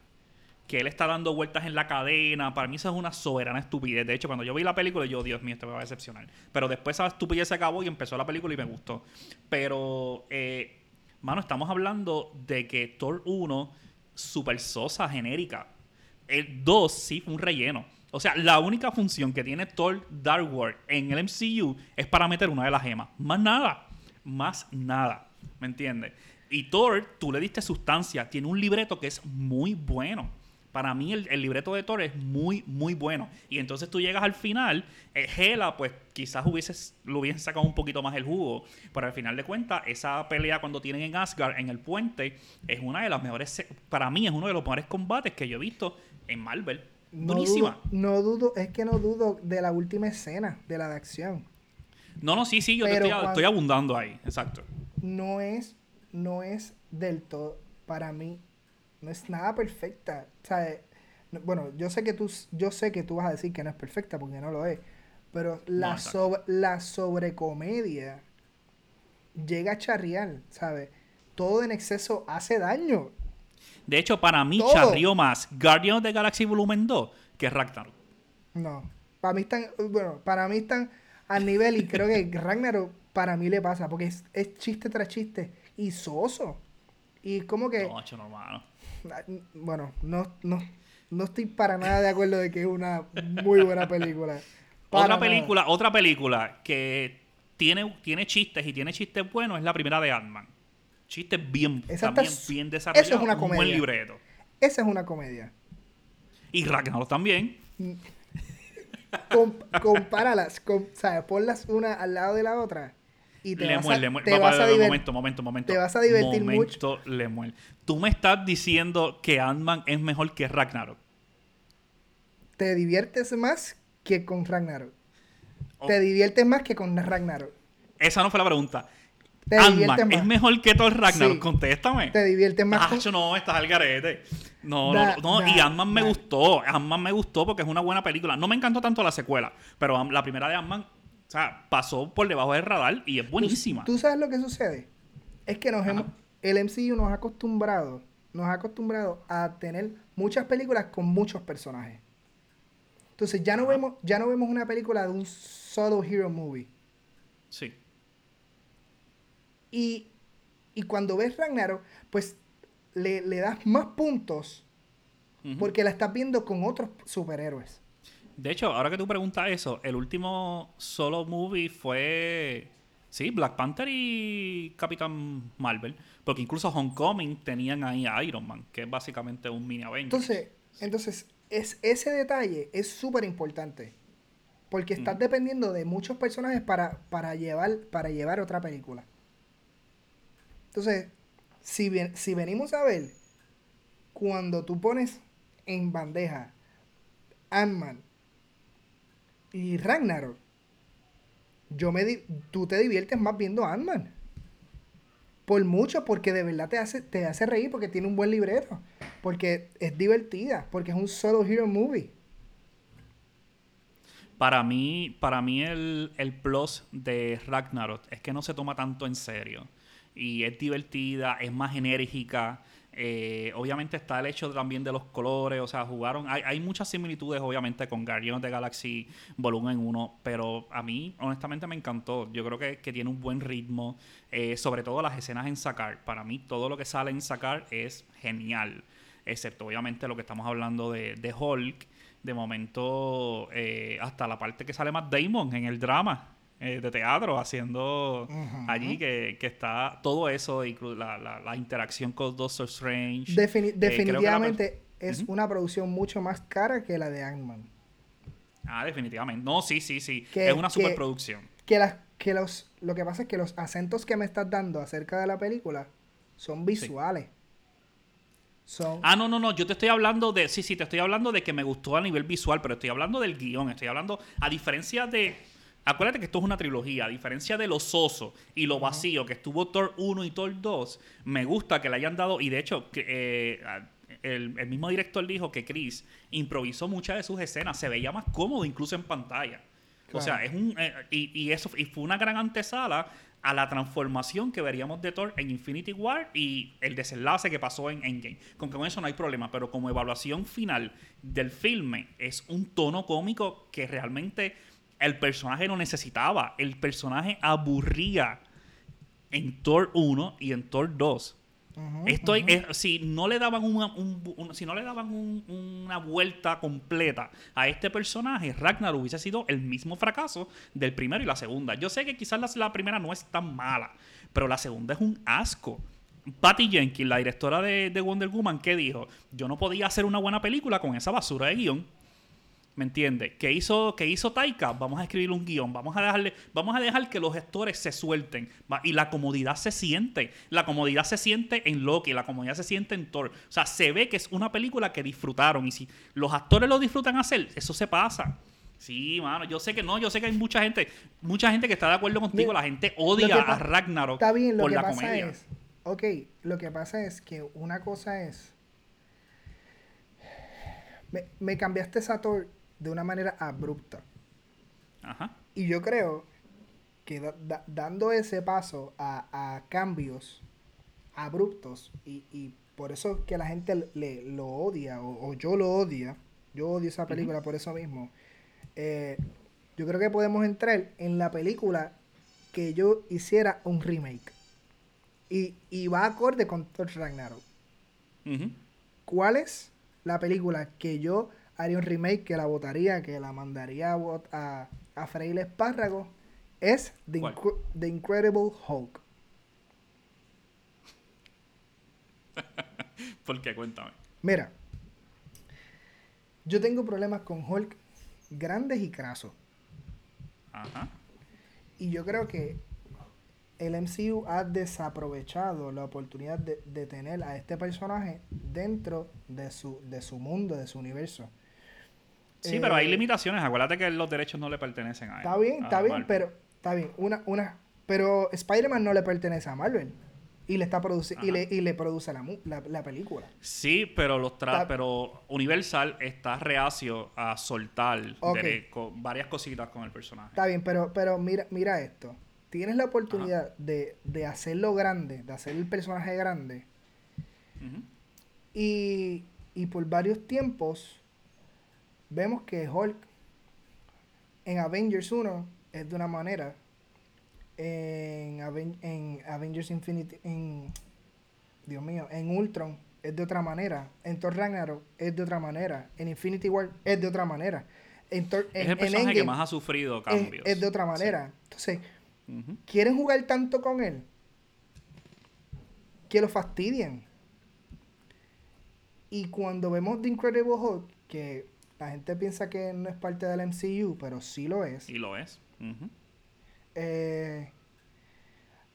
S1: que él está dando vueltas en la cadena. Para mí eso es una soberana estupidez. De hecho, cuando yo vi la película, yo, Dios mío, esto me va a decepcionar. Pero después esa estupidez se acabó y empezó la película y me gustó. Pero, eh, mano, estamos hablando de que Thor 1, super sosa, genérica. El 2 sí fue un relleno. O sea, la única función que tiene Thor Dark World en el MCU es para meter una de las gemas. Más nada. Más nada. ¿Me entiendes? Y Thor, tú le diste sustancia. Tiene un libreto que es muy bueno. Para mí el, libreto de Thor es muy, muy bueno. Y entonces tú llegas al final, eh, Hela, pues quizás hubieses, lo hubiesen sacado un poquito más el jugo. Pero al final de cuentas, esa pelea cuando tienen en Asgard, en el puente, es una de las mejores, para mí es uno de los mejores combates que yo he visto en Marvel. Buenísima.
S2: no dudo, es que no dudo de la última escena, de la de acción.
S1: No, no, sí, sí, yo estoy, estoy abundando ahí, exacto.
S2: No es, no es del todo, para mí, no es nada perfecta. O sea, bueno, yo sé que tú, yo sé que tú vas a decir que no es perfecta porque no lo es. Pero la, sobre, la sobrecomedia llega a charrear, ¿sabes? Todo en exceso hace daño.
S1: De hecho, para mí charrió más Guardians of the Galaxy Volumen 2 que Ragnarok.
S2: No. Para mí están, bueno, para mí están al nivel y creo que Ragnarok para mí le pasa porque es, es chiste tras chiste y soso. Y como que...
S1: No, no, mano
S2: bueno, no, no, no estoy para nada de acuerdo de que es una muy buena película.
S1: otra película, otra película que tiene, tiene chistes y tiene chistes buenos es la primera de Ant-Man. Chistes bien, también bien desarrollados.
S2: Eso es una comedia.
S1: Un buen libreto.
S2: Esa es una comedia.
S1: Y Ragnarok también.
S2: compáralas, ¿sabes? Ponlas una al lado de la otra y te vas a,
S1: momento, momento, momento.
S2: Te vas a divertir mucho.
S1: Le Tú me estás diciendo que Ant-Man es mejor que Ragnarok.
S2: Te diviertes más que con Ragnarok. Te diviertes más que con Ragnarok.
S1: Esa no fue la pregunta. Ant-Man es mejor que todo Ragnarok. Contéstame.
S2: Te diviertes más.
S1: Ah, no, estás al garete. No, no, no. y Ant-Man me gustó. Ant-Man me gustó porque es una buena película. No me encantó tanto la secuela, pero la primera de Ant-Man o sea, pasó por debajo del radar y es buenísima.
S2: ¿Tú, sabes lo que sucede? Es que nos hemos, el MCU nos ha acostumbrado, nos ha acostumbrado a tener muchas películas con muchos personajes. Entonces ya no vemos, ya no vemos una película de un solo hero movie.
S1: Sí.
S2: Y, cuando ves Ragnarok, pues le, das más puntos porque la estás viendo con otros superhéroes.
S1: De hecho, ahora que tú preguntas eso, el último solo movie fue. Sí, Black Panther y Capitán Marvel. Porque incluso Homecoming tenían ahí a Iron Man, que es básicamente un mini Avengers.
S2: Entonces, entonces es, ese detalle es súper importante. Porque estás dependiendo de muchos personajes para, para, llevar, para llevar otra película. Entonces, si, si venimos a ver, cuando tú pones en bandeja Ant-Man, y Ragnarok, yo me tú te diviertes más viendo Ant-Man. Por mucho, porque de verdad te hace, te hace reír, porque tiene un buen libreto. Porque es divertida, porque es un solo hero movie.
S1: Para mí, para mí el, el plus de Ragnarok es que no se toma tanto en serio. Y es divertida, es más enérgica. Eh, obviamente está el hecho también de los colores, o sea, jugaron. Hay, muchas similitudes, obviamente, con Guardians the Galaxy Volumen 1, pero a mí, honestamente, me encantó. Yo creo que, tiene un buen ritmo, eh, sobre todo las escenas en sacar. Para mí, todo lo que sale en sacar es genial, excepto, obviamente, lo que estamos hablando de, de Hulk. De momento, eh, hasta la parte que sale Matt Damon en el drama. Eh, de teatro haciendo allí que, está todo eso, la, la, interacción con Doctor Strange.
S2: Eh, definitivamente es una producción mucho más cara que la de Ant-Man.
S1: Ah, definitivamente. No, sí, sí, sí. es una superproducción.
S2: Que, las, que los, lo que pasa es que los acentos que me estás dando acerca de la película son visuales. Son...
S1: Ah, no, no, no, yo te estoy hablando de, sí, sí, te estoy hablando de que me gustó a nivel visual, pero estoy hablando del guion, estoy hablando, a diferencia de, Acuérdate que esto es una trilogía, a diferencia de lo soso y lo vacío que estuvo Thor 1 y Thor 2, me gusta que le hayan dado, y de hecho, que, eh, el, mismo director dijo que Chris improvisó muchas de sus escenas, se veía más cómodo incluso en pantalla. O sea, es un. Eh, y, eso y fue una gran antesala a la transformación que veríamos de Thor en Infinity War y el desenlace que pasó en Endgame. Con que con eso no hay problema, pero como evaluación final del filme es un tono cómico que realmente el personaje no necesitaba. El personaje aburría en Thor 1 y en Thor 2. Esto si no le daban una, si no le daban una vuelta completa a este personaje, Ragnar hubiese sido el mismo fracaso del primero y la segunda. Yo sé que quizás la, primera no es tan mala, pero la segunda es un asco. Patty Jenkins, la directora de, de Wonder Woman, ¿qué dijo? Yo no podía hacer una buena película con esa basura de guion. ¿Me entiendes? ¿Qué hizo, ¿Qué hizo Taika? Vamos a escribir un guion, vamos a dejarle, vamos a dejar que los gestores se suelten. Y la comodidad se siente. La comodidad se siente en Loki, la comodidad se siente en Thor. O sea, se ve que es una película que disfrutaron. Y si los actores lo disfrutan hacer, eso se pasa. Sí, mano, yo sé que no, yo sé que hay mucha gente, mucha gente que está de acuerdo contigo, la gente odia a Ragnarok
S2: está bien, lo por que la pasa comedia. Es, ok, lo que pasa es que una cosa es me, me cambiaste esa Thor de una manera abrupta. Ajá. Y yo creo que dando ese paso a, cambios abruptos y, por eso que la gente le, lo odia o, yo lo odia, yo odio esa película por eso mismo, eh, yo creo que podemos entrar en la película que yo hiciera un remake. Y, y va acorde con Thor Ragnarok. ¿Cuál es la película que yo haría un remake que la votaría, que la mandaría a, a, a freír espárragos, es The, Incredible Hulk.
S1: ¿Por qué? Cuéntame.
S2: Mira, yo tengo problemas con Hulk grandes y crasos. Ajá. Y yo creo que el MCU ha desaprovechado la oportunidad de, de, tener a este personaje dentro de su, de su mundo, de su universo.
S1: Sí, pero hay eh, limitaciones. Acuérdate que los derechos no le pertenecen a él.
S2: Está bien, está bien, pero está bien. Una, una, pero Spider-Man no le pertenece a Marvel. Y le está produciendo y le, y le produce la, la, película.
S1: Sí, pero los pero Universal está reacio a soltar varias cositas con el personaje.
S2: Está bien, pero, pero mira, mira esto. Tienes la oportunidad de, de, hacerlo grande, de hacer el personaje grande. y, y por varios tiempos vemos que Hulk en Avengers 1 es de una manera, en, en Avengers Infinity, en, Dios mío, en Ultron es de otra manera, en Thor Ragnarok es de otra manera, en Infinity War es de otra manera. En Thor,
S1: es el personaje que más ha sufrido cambios.
S2: Es, de otra manera. Entonces, ¿quieren jugar tanto con él? Que lo fastidien. Y cuando vemos The Incredible Hulk, que la gente piensa que no es parte del MCU, pero sí lo es.
S1: Y lo es.
S2: Eh,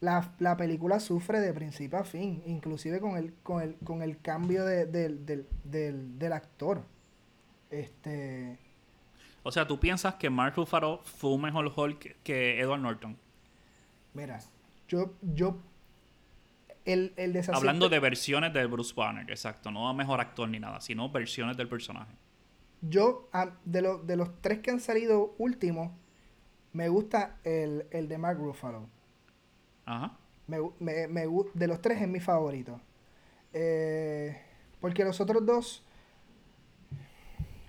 S2: la, película sufre de principio a fin, inclusive con el, con el, con el cambio de, del, actor. Este...
S1: O sea, ¿tú piensas que Mark Ruffalo fue un mejor Hulk que Edward Norton?
S2: Mira, yo, yo el, el
S1: Hablando de versiones de Bruce Banner, exacto. No a mejor actor ni nada, sino versiones del personaje
S2: yo, de, de los tres que han salido últimos, me gusta el, de Mark Ruffalo. Ajá. Me, de los tres es mi favorito. Eh, porque los otros dos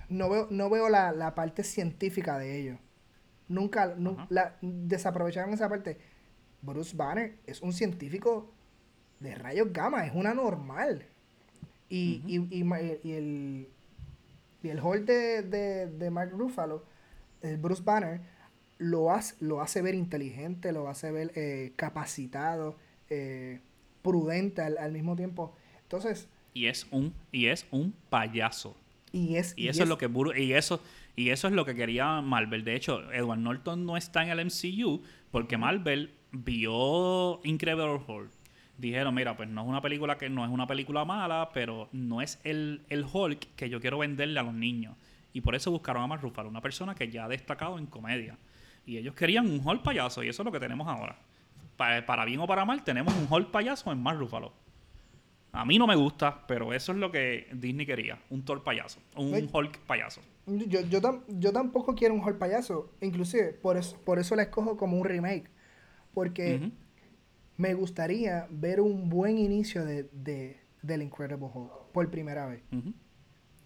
S2: no veo, no veo la, parte científica de ellos. Nunca, la, desaprovecharon esa parte. Bruce Banner es un científico de rayos gamma, es una normal. y, y, el, y el Hulk de, de, Mark Ruffalo, el Bruce Banner, lo hace, lo hace ver inteligente, lo hace ver eh, capacitado, eh, prudente al, mismo tiempo. Entonces.
S1: Y es un, y es un payaso.
S2: Y es.
S1: Y, eso es, lo que y eso, y eso es lo que quería Marvel. De hecho, Edward Norton no está en el MCU porque Marvel vio Incredible Hulk dijeron, mira, pues no es una película que no es una película mala, pero no es el, el Hulk que yo quiero venderle a los niños. Y por eso buscaron a Mark Ruffalo, una persona que ya ha destacado en comedia. Y ellos querían un Hulk payaso, y eso es lo que tenemos ahora. Para, bien o para mal, tenemos un Hulk payaso en Mark Ruffalo. A mí no me gusta, pero eso es lo que Disney quería, un Thor payaso, un Hulk payaso.
S2: Yo, yo, tampoco quiero un Hulk payaso, inclusive por eso, por eso la escojo como un remake. Porque me gustaría ver un buen inicio de, de del Incredible Hulk por primera vez.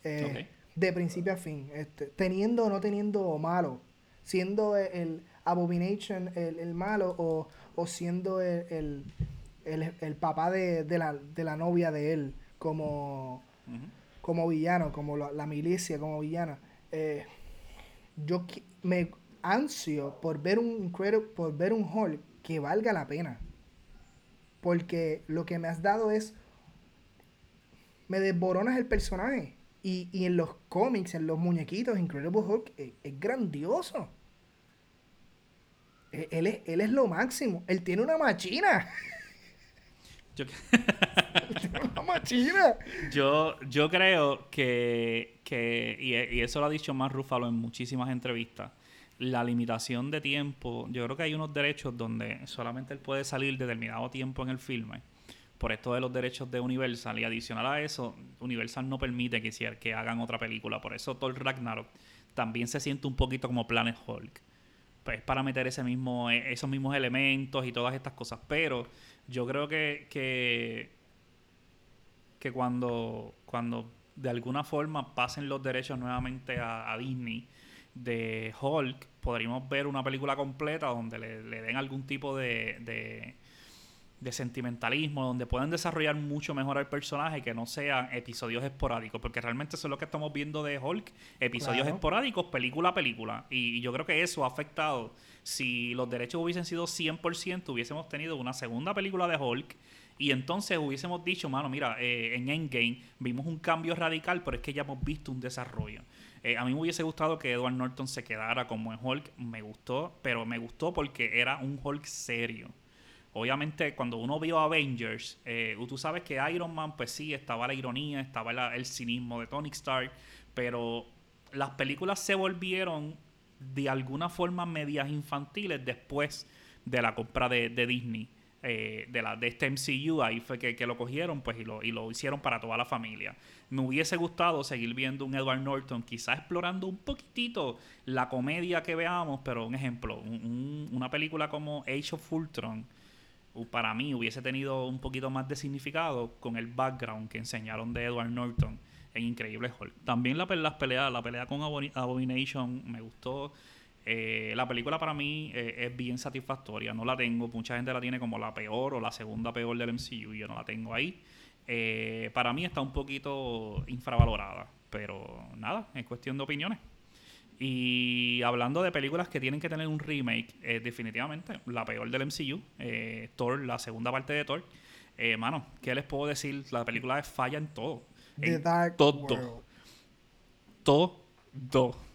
S2: Eh, de principio a fin. Este, teniendo o no teniendo malo. Siendo el, Abomination el, malo o, o siendo el, el, el papá de, de, la, de la novia de él como, como villano, como la, milicia como villana. Eh, yo me ansio por ver un por ver un Hulk que valga la pena. Porque lo que me has dado es me desboronas el personaje. Y, y en los cómics, en los muñequitos, Incredible Hulk es, es grandioso. E, él es, él es lo máximo. Él tiene una machina.
S1: Yo, yo, yo creo que, que y, eso lo ha dicho más Rufalo en muchísimas entrevistas, la limitación de tiempo, yo creo que hay unos derechos donde solamente él puede salir determinado tiempo en el filme, por esto de los derechos de Universal, y adicional a eso, Universal no permite que, que hagan otra película, por eso Thor Ragnarok también se siente un poquito como Planet Hulk. Pues para meter ese mismo, e, esos mismos elementos y todas estas cosas. Pero yo creo que, que, cuando, cuando de alguna forma pasen los derechos nuevamente a, Disney de Hulk, podríamos ver una película completa donde le, den algún tipo de, de, sentimentalismo, donde puedan desarrollar mucho mejor al personaje, que no sean episodios esporádicos, porque realmente eso es lo que estamos viendo de Hulk, episodios esporádicos, película a película. y, yo creo que eso ha afectado si los derechos hubiesen sido 100%, hubiésemos tenido una segunda película de Hulk y entonces hubiésemos dicho, mano, mira, eh, en Endgame vimos un cambio radical, pero es que ya hemos visto un desarrollo. Eh, a mí me hubiese gustado que Edward Norton se quedara como en Hulk, me gustó, pero me gustó porque era un Hulk serio. Obviamente, cuando uno vio Avengers, eh, tú sabes que Iron Man, pues sí, estaba la ironía, estaba el cinismo de Tony Stark, pero las películas se volvieron de alguna forma medias infantiles después de la compra de, Disney. Eh, de, la, de este MCU, ahí fue que, lo cogieron pues y lo, y lo hicieron para toda la familia. Me hubiese gustado seguir viendo un Edward Norton, quizás explorando un poquitito la comedia que veamos, pero un ejemplo, una película como Age of Ultron, para mí hubiese tenido un poquito más de significado con el background que enseñaron de Edward Norton en Increíble Hulk. También la, las peleas, la pelea con Abomination me gustó. Eh, la película para mí eh, es bien satisfactoria. No la tengo, mucha gente la tiene como la peor o la segunda peor del MCU yo no la tengo ahí. Eh, para mí está un poquito infravalorada, pero nada, es cuestión de opiniones. Y hablando de películas que tienen que tener un remake, definitivamente la peor del MCU, Thor, la segunda parte de Thor. mano, ¿qué les puedo decir? La película falla en todo todo. Todo.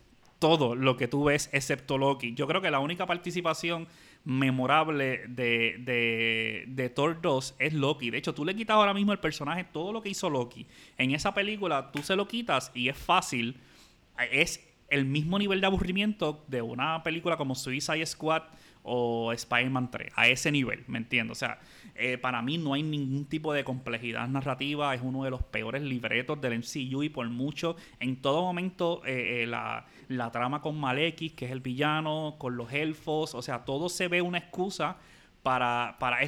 S1: Todo lo que tú ves, excepto Loki. Yo creo que la única participación memorable de, de, de, Thor 2 es Loki. De hecho, tú le quitas ahora mismo el personaje, todo lo que hizo Loki. En esa película, tú se lo quitas y es fácil. Es el mismo nivel de aburrimiento de una película como Suicide Squad o Spider-Man 3. A ese nivel, ¿me entiendo? O sea, eh, para mí no hay ningún tipo de complejidad narrativa. Es uno de los peores libretos del MCU y por mucho, en todo momento, eh, eh, la, trama con Malekith, que es el villano, con los elfos, o sea, todo se ve una excusa para... para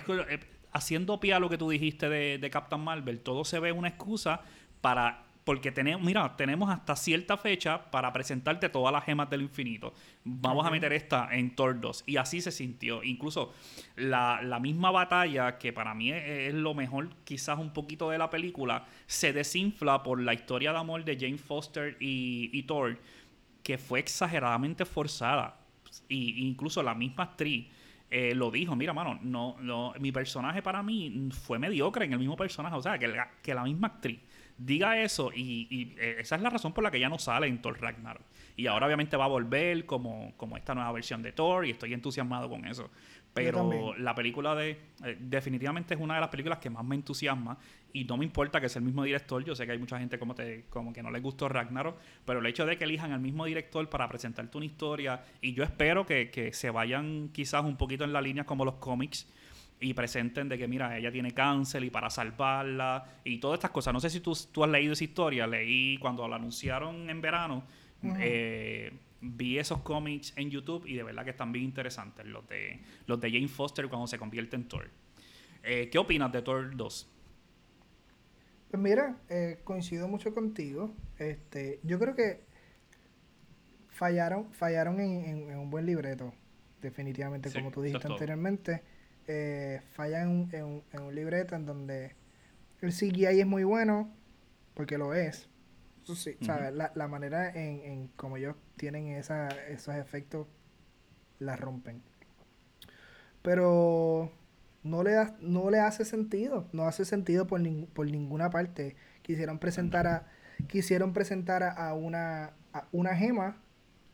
S1: haciendo pie a lo que tú dijiste de, de Captain Marvel, todo se ve una excusa para porque tenemos, mira, tenemos hasta cierta fecha para presentarte todas las gemas del infinito. Vamos a meter esta en Thor 2. Y así se sintió. Incluso la, misma batalla, que para mí es, lo mejor quizás un poquito de la película, se desinfla por la historia de amor de Jane Foster y, Thor, que fue exageradamente forzada. Y incluso la misma actriz eh, lo dijo, mira, mano, no, no, mi personaje para mí fue mediocre en el mismo personaje, o sea, que que la misma actriz diga eso y, eh, esa es la razón por la que ya no sale en Thor Ragnarok. Y ahora obviamente va a volver como, como esta nueva versión de Thor y estoy entusiasmado con eso. Pero la película de... Eh, definitivamente es una de las películas que más me entusiasma y no me importa que sea el mismo director. Yo sé que hay mucha gente como, te, como que no les gustó Ragnarok, pero el hecho de que elijan al mismo director para presentarte una historia y yo espero que, que se vayan quizás un poquito en la línea como los cómics y presenten de que, mira, ella tiene cáncer y para salvarla y todas estas cosas. No sé si tú, tú has leído esa historia. Leí cuando la anunciaron en verano, eh, vi esos cómics en YouTube y de verdad que están bien interesantes. Los de, los de Jane Foster cuando se convierte en Thor. Eh, ¿Qué opinas de Thor 2?
S2: Pues mira, eh, coincido mucho contigo. Este, yo creo que fallaron, fallaron en, un buen libreto, definitivamente, como tú dijiste anteriormente eh, falla en, en, un libreto en donde el CGI es muy bueno, porque lo es. Eso sí, ¿sabes? La, la, manera en, en como ellos tienen esa, esos efectos la rompen. Pero no le, da, no le hace sentido, no hace sentido por, por ninguna parte. Quisieron presentar a, quisieron presentar a una, a una gema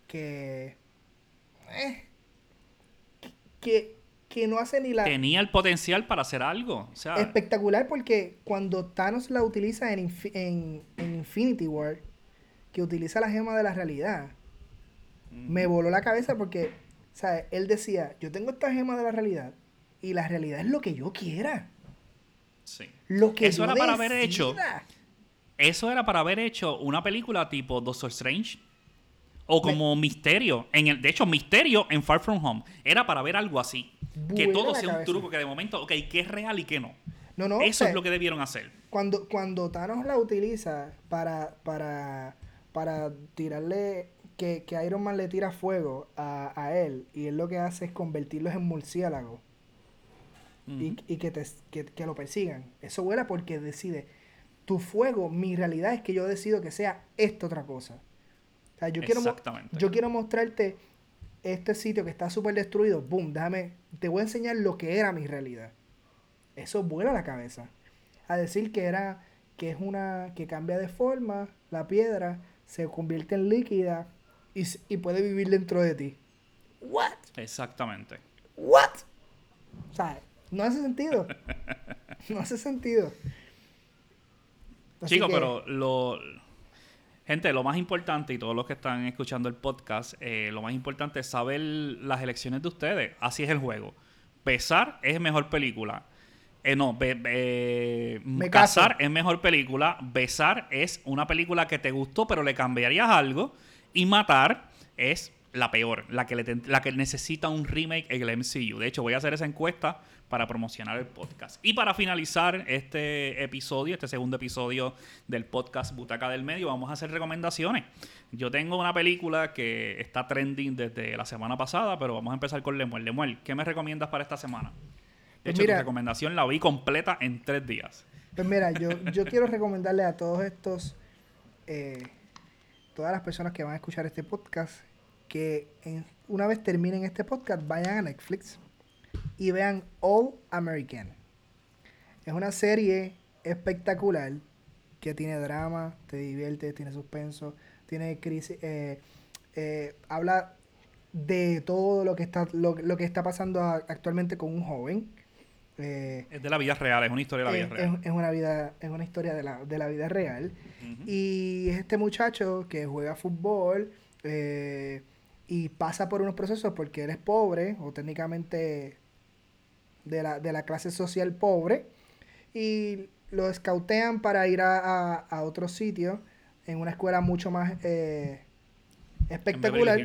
S2: que, eh, que, que no hace ni la...
S1: Tenía el potencial para hacer algo.
S2: Espectacular porque cuando Thanos la utiliza en, en, en Infinity War, que utiliza la gema de la realidad, me voló la cabeza porque, ¿sabes? Él decía, yo tengo esta gema de la realidad y la realidad es lo que yo quiera.
S1: Sí.
S2: Lo que
S1: eso era para haber hecho. Eso era para haber hecho una película tipo Doctor Strange. O como Misterio. En el, de hecho, Misterio en Far From Home. Era para ver algo así. que todo sea un truco que de momento, ok, que es real y que no.
S2: No, no.
S1: Eso es lo que debieron hacer.
S2: Cuando, cuando Thanos la utiliza para, para, para tirarle que, Iron Man le tira fuego a, él y él lo que hace es convertirlos en murciélagos y, que, te, que, lo persigan. Eso vuela porque decide, tu fuego, mi realidad es que yo decido que sea esto otra cosa. Sea, yo, quiero, yo quiero mostrarte este sitio que está súper destruido. Boom, déjame, te voy a enseñar lo que era mi realidad. Eso vuela la cabeza. A decir que era, que es una, que cambia de forma, la piedra se convierte en líquida y, y puede vivir dentro de ti. What?
S1: Exactamente.
S2: What? O sea, no hace sentido. no hace sentido.
S1: Chicos, pero lo. Gente, lo más importante, y todos los que están escuchando el podcast, eh, lo más importante es saber las elecciones de ustedes. Así es el juego. Pesar es mejor película. Eh, no, be, casar es mejor película. Besar es una película que te gustó, pero le cambiarías algo. Y matar es la peor, la que, la que necesita un remake en el MCU. De hecho, voy a hacer esa encuesta para promocionar el podcast. Y para finalizar este episodio, este segundo episodio del podcast Butaca del Medio, vamos a hacer recomendaciones. Yo tengo una película que está trending desde la semana pasada, pero vamos a empezar con Lemuel. Lemuel, ¿qué me recomiendas para esta semana? De pues hecho, tu recomendación la vi completa en tres días.
S2: Pues mira, yo, yo quiero recomendarle a todos estos, eh, todas las personas que van a escuchar este podcast, que una vez terminen este podcast, vayan a Netflix y vean All American. Es una serie espectacular que tiene drama, te divierte, tiene suspenso, tiene crisis, eh, eh, habla de todo lo que está lo, que está pasando actualmente con un joven.
S1: Eh, es de la vida real, es una historia de la vida real.
S2: Es, una vida, es una historia de la, de la vida real. Y es este muchacho que juega fútbol y pasa por unos procesos porque él es pobre o técnicamente de la, de la clase social pobre y lo escautean para ir a, a, otro sitio en una escuela mucho más eh, espectacular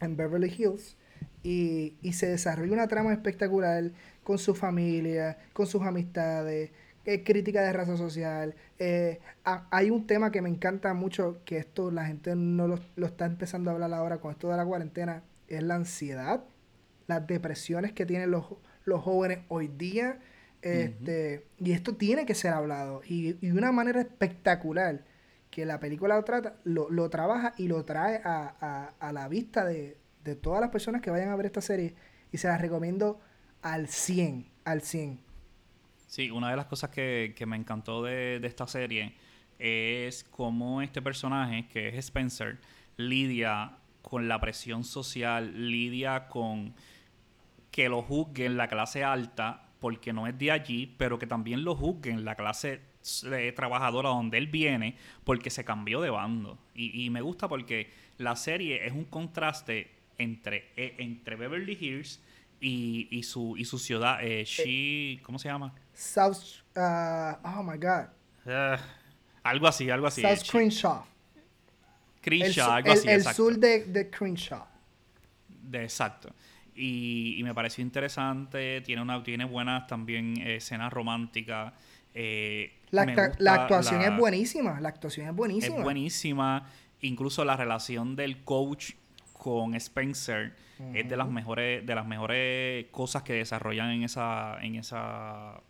S2: en Beverly Hills, y, y, se desarrolla una trama espectacular con su familia, con sus amistades, eh, crítica de raza social. Eh, hay un tema que me encanta mucho, que esto la gente no lo, lo, está empezando a hablar ahora con esto de la cuarentena, es la ansiedad, las depresiones que tienen los, los jóvenes hoy día. Este, Y esto tiene que ser hablado. Y, y una manera espectacular que la película lo trata, lo, lo trabaja y lo trae a, a, a la vista de, de, todas las personas que vayan a ver esta serie. Y se las recomiendo al 100, al 100.
S1: Sí, una de las cosas que, que me encantó de, de, esta serie es cómo este personaje, que es Spencer, lidia con la presión social, lidia con que lo juzguen la clase alta porque no es de allí, pero que también lo juzguen la clase eh, trabajadora donde él viene porque se cambió de bando. Y, me gusta porque la serie es un contraste entre, eh, entre Beverly Hills y, y, su, y su ciudad. Eh, ¿Cómo se llama?
S2: South. Uh, oh my God.
S1: Ah, algo así, algo así.
S2: South Crenshaw.
S1: Crenshaw, algo así.
S2: El sur de, de Crenshaw.
S1: De, exacto. Y, me pareció interesante. Tiene una tiene buenas también escenas románticas. Eh,
S2: la, actuación es buenísima. La actuación es buenísima.
S1: Es buenísima. Incluso la relación del coach con Spencer es de las mejores de las mejores cosas que desarrollan en esa en esa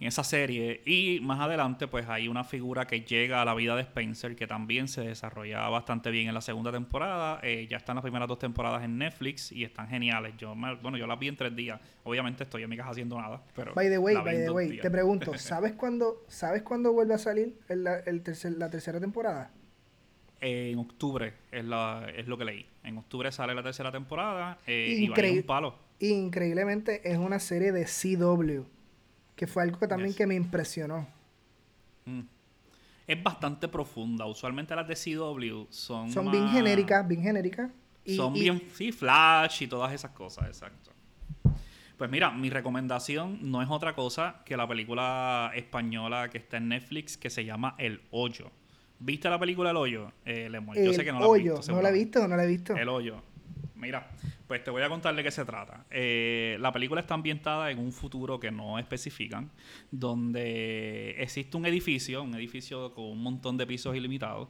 S1: en esa serie. Y más adelante, pues hay una figura que llega a la vida de Spencer que también se desarrolla bastante bien en la segunda temporada. Eh, ya están las primeras dos temporadas en Netflix y están geniales. Yo, bueno, yo las vi en tres días. Obviamente estoy en mi casa haciendo nada. Pero
S2: by the way, by the way, te pregunto, ¿sabes cuándo, ¿sabes cuándo vuelve a salir la, el tercer, la tercera temporada?
S1: en octubre es, la, es lo que leí. En octubre sale la tercera temporada eh, y va a un palo.
S2: Increíblemente es una serie de CW que fue algo que también que me impresionó.
S1: Mm. Es bastante profunda. Usualmente las de CW son.
S2: Son bien genéricas, bien genéricas.
S1: son bien, sí, flash y todas esas cosas, exacto. Pues mira, mi recomendación no es otra cosa que la película española que está en Netflix que se llama El Hoyo. ¿Viste la película El Hoyo? Eh,
S2: Yo sé que no la he visto. No la he visto, no la he visto.
S1: El Hoyo. Mira, pues te voy a contar de qué se trata. Eh, la película está ambientada en un futuro que no especifican, donde existe un edificio, un edificio con un montón de pisos ilimitados,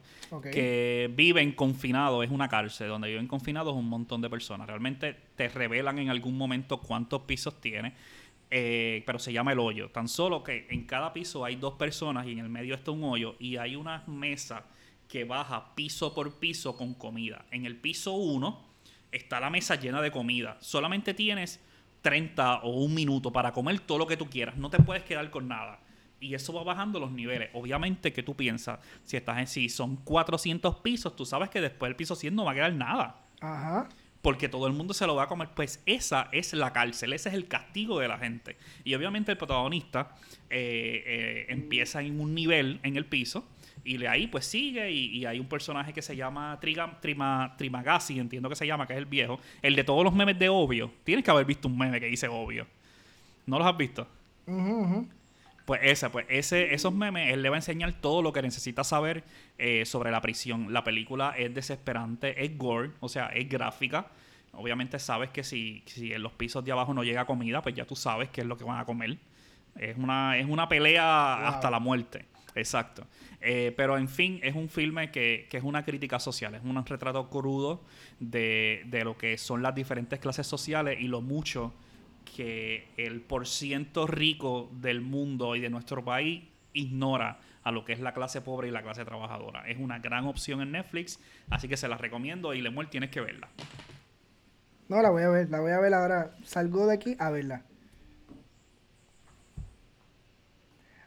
S1: que viven confinados, es una cárcel, donde viven confinados un montón de personas. Realmente te revelan en algún momento cuántos pisos tiene. Eh, pero se llama el hoyo. Tan solo que en cada piso hay dos personas y en el medio está un hoyo y hay una mesa que baja piso por piso con comida. En el piso 1 está la mesa llena de comida. Solamente tienes 30 o un minuto para comer todo lo que tú quieras. No te puedes quedar con nada. Y eso va bajando los niveles. Obviamente que tú piensas, si estás en si son 400 pisos, tú sabes que después del piso 100 no va a quedar nada. Ajá. Porque todo el mundo se lo va a comer. Pues esa es la cárcel, ese es el castigo de la gente. Y obviamente el protagonista eh, eh, empieza en un nivel en el piso y de ahí pues sigue y, hay un personaje que se llama Triga, Trima, Trimagasi, entiendo que se llama, que es el viejo. El de todos los memes de Obvio. Tienes que haber visto un meme que dice Obvio. ¿No los has visto? Pues ese, pues ese, esos memes, él le va a enseñar todo lo que necesita saber eh, sobre la prisión. La película es desesperante, es gore, o sea, es gráfica. Obviamente sabes que si, si en los pisos de abajo no llega comida, pues ya tú sabes qué es lo que van a comer. Es una, es una pelea hasta la muerte. Exacto. Eh, pero en fin, es un filme que, es una crítica social, es un retrato crudo de, lo que son las diferentes clases sociales y lo mucho que el porciento rico del mundo y de nuestro país ignora a lo que es la clase pobre y la clase trabajadora. Es una gran opción en Netflix, así que se la recomiendo y Lemuel tienes que verla.
S2: No, la voy a ver, la voy a ver ahora. Salgo de aquí a verla.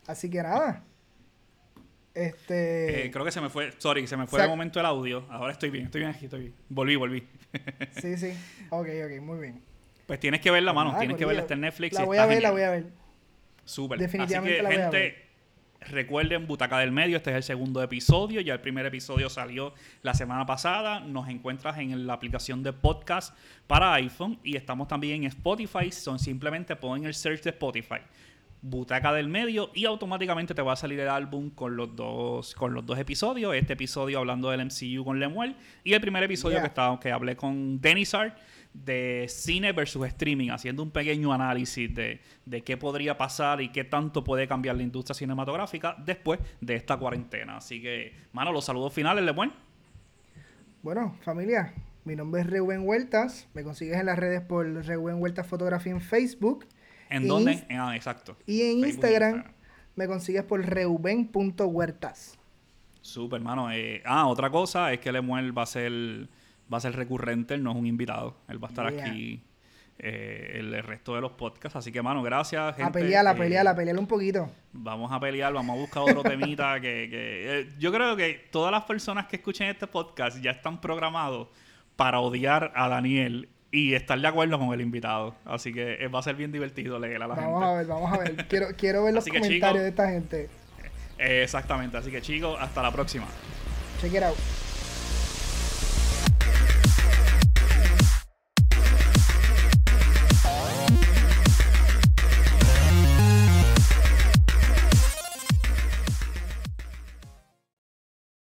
S2: Así que nada. Este.
S1: Eh, creo que se me fue. Sorry, se me fue de momento el audio. Ahora estoy bien, estoy bien aquí, estoy bien. Volví, volví.
S2: sí, sí. Ok, ok, muy bien.
S1: Pues tienes que verla, mano. tienes que verla. Está en Netflix.
S2: La voy a ver, la voy a ver.
S1: Súper. Definitivamente Así que, la voy gente, recuerden Butaca del Medio. Este es el segundo episodio. Ya el primer episodio salió la semana pasada. Nos encuentras en la aplicación de podcast para iPhone. Y estamos también en Spotify. Son simplemente ponen el search de Spotify butaca del medio y automáticamente te va a salir el álbum con los dos con los dos episodios. Este episodio hablando del MCU con Lemuel y el primer episodio que estaba que hablé con Dennis Art de cine versus streaming haciendo un pequeño análisis de, de qué podría pasar y qué tanto puede cambiar la industria cinematográfica después de esta cuarentena. Así que mano los saludos finales Lemuel.
S2: Bueno familia mi nombre es Reuben Huertas. Me consigues en las redes por Reuben Huertas Fotografía en Facebook
S1: ¿En dónde? ah, exacto.
S2: Y en Instagram, me consigues por reuben.huertas.
S1: Súper, hermano. Eh, ah, otra cosa es que Lemuel va a ser va a ser recurrente, él no es un invitado. Él va a estar aquí eh, el, resto de los podcasts. Así que, mano, gracias.
S2: Gente. A pelear, a pelear, a pelear un poquito.
S1: Vamos a pelear, vamos a buscar otro temita que... que eh, yo creo que todas las personas que escuchen este podcast ya están programados para odiar a Daniel y estar de acuerdo con el invitado. Así que eh, va a ser bien divertido leer a la
S2: gente. Vamos a ver, vamos a ver. Quiero, quiero ver los comentarios de esta gente.
S1: exactamente. Así que chicos, hasta la próxima.
S2: Check it out.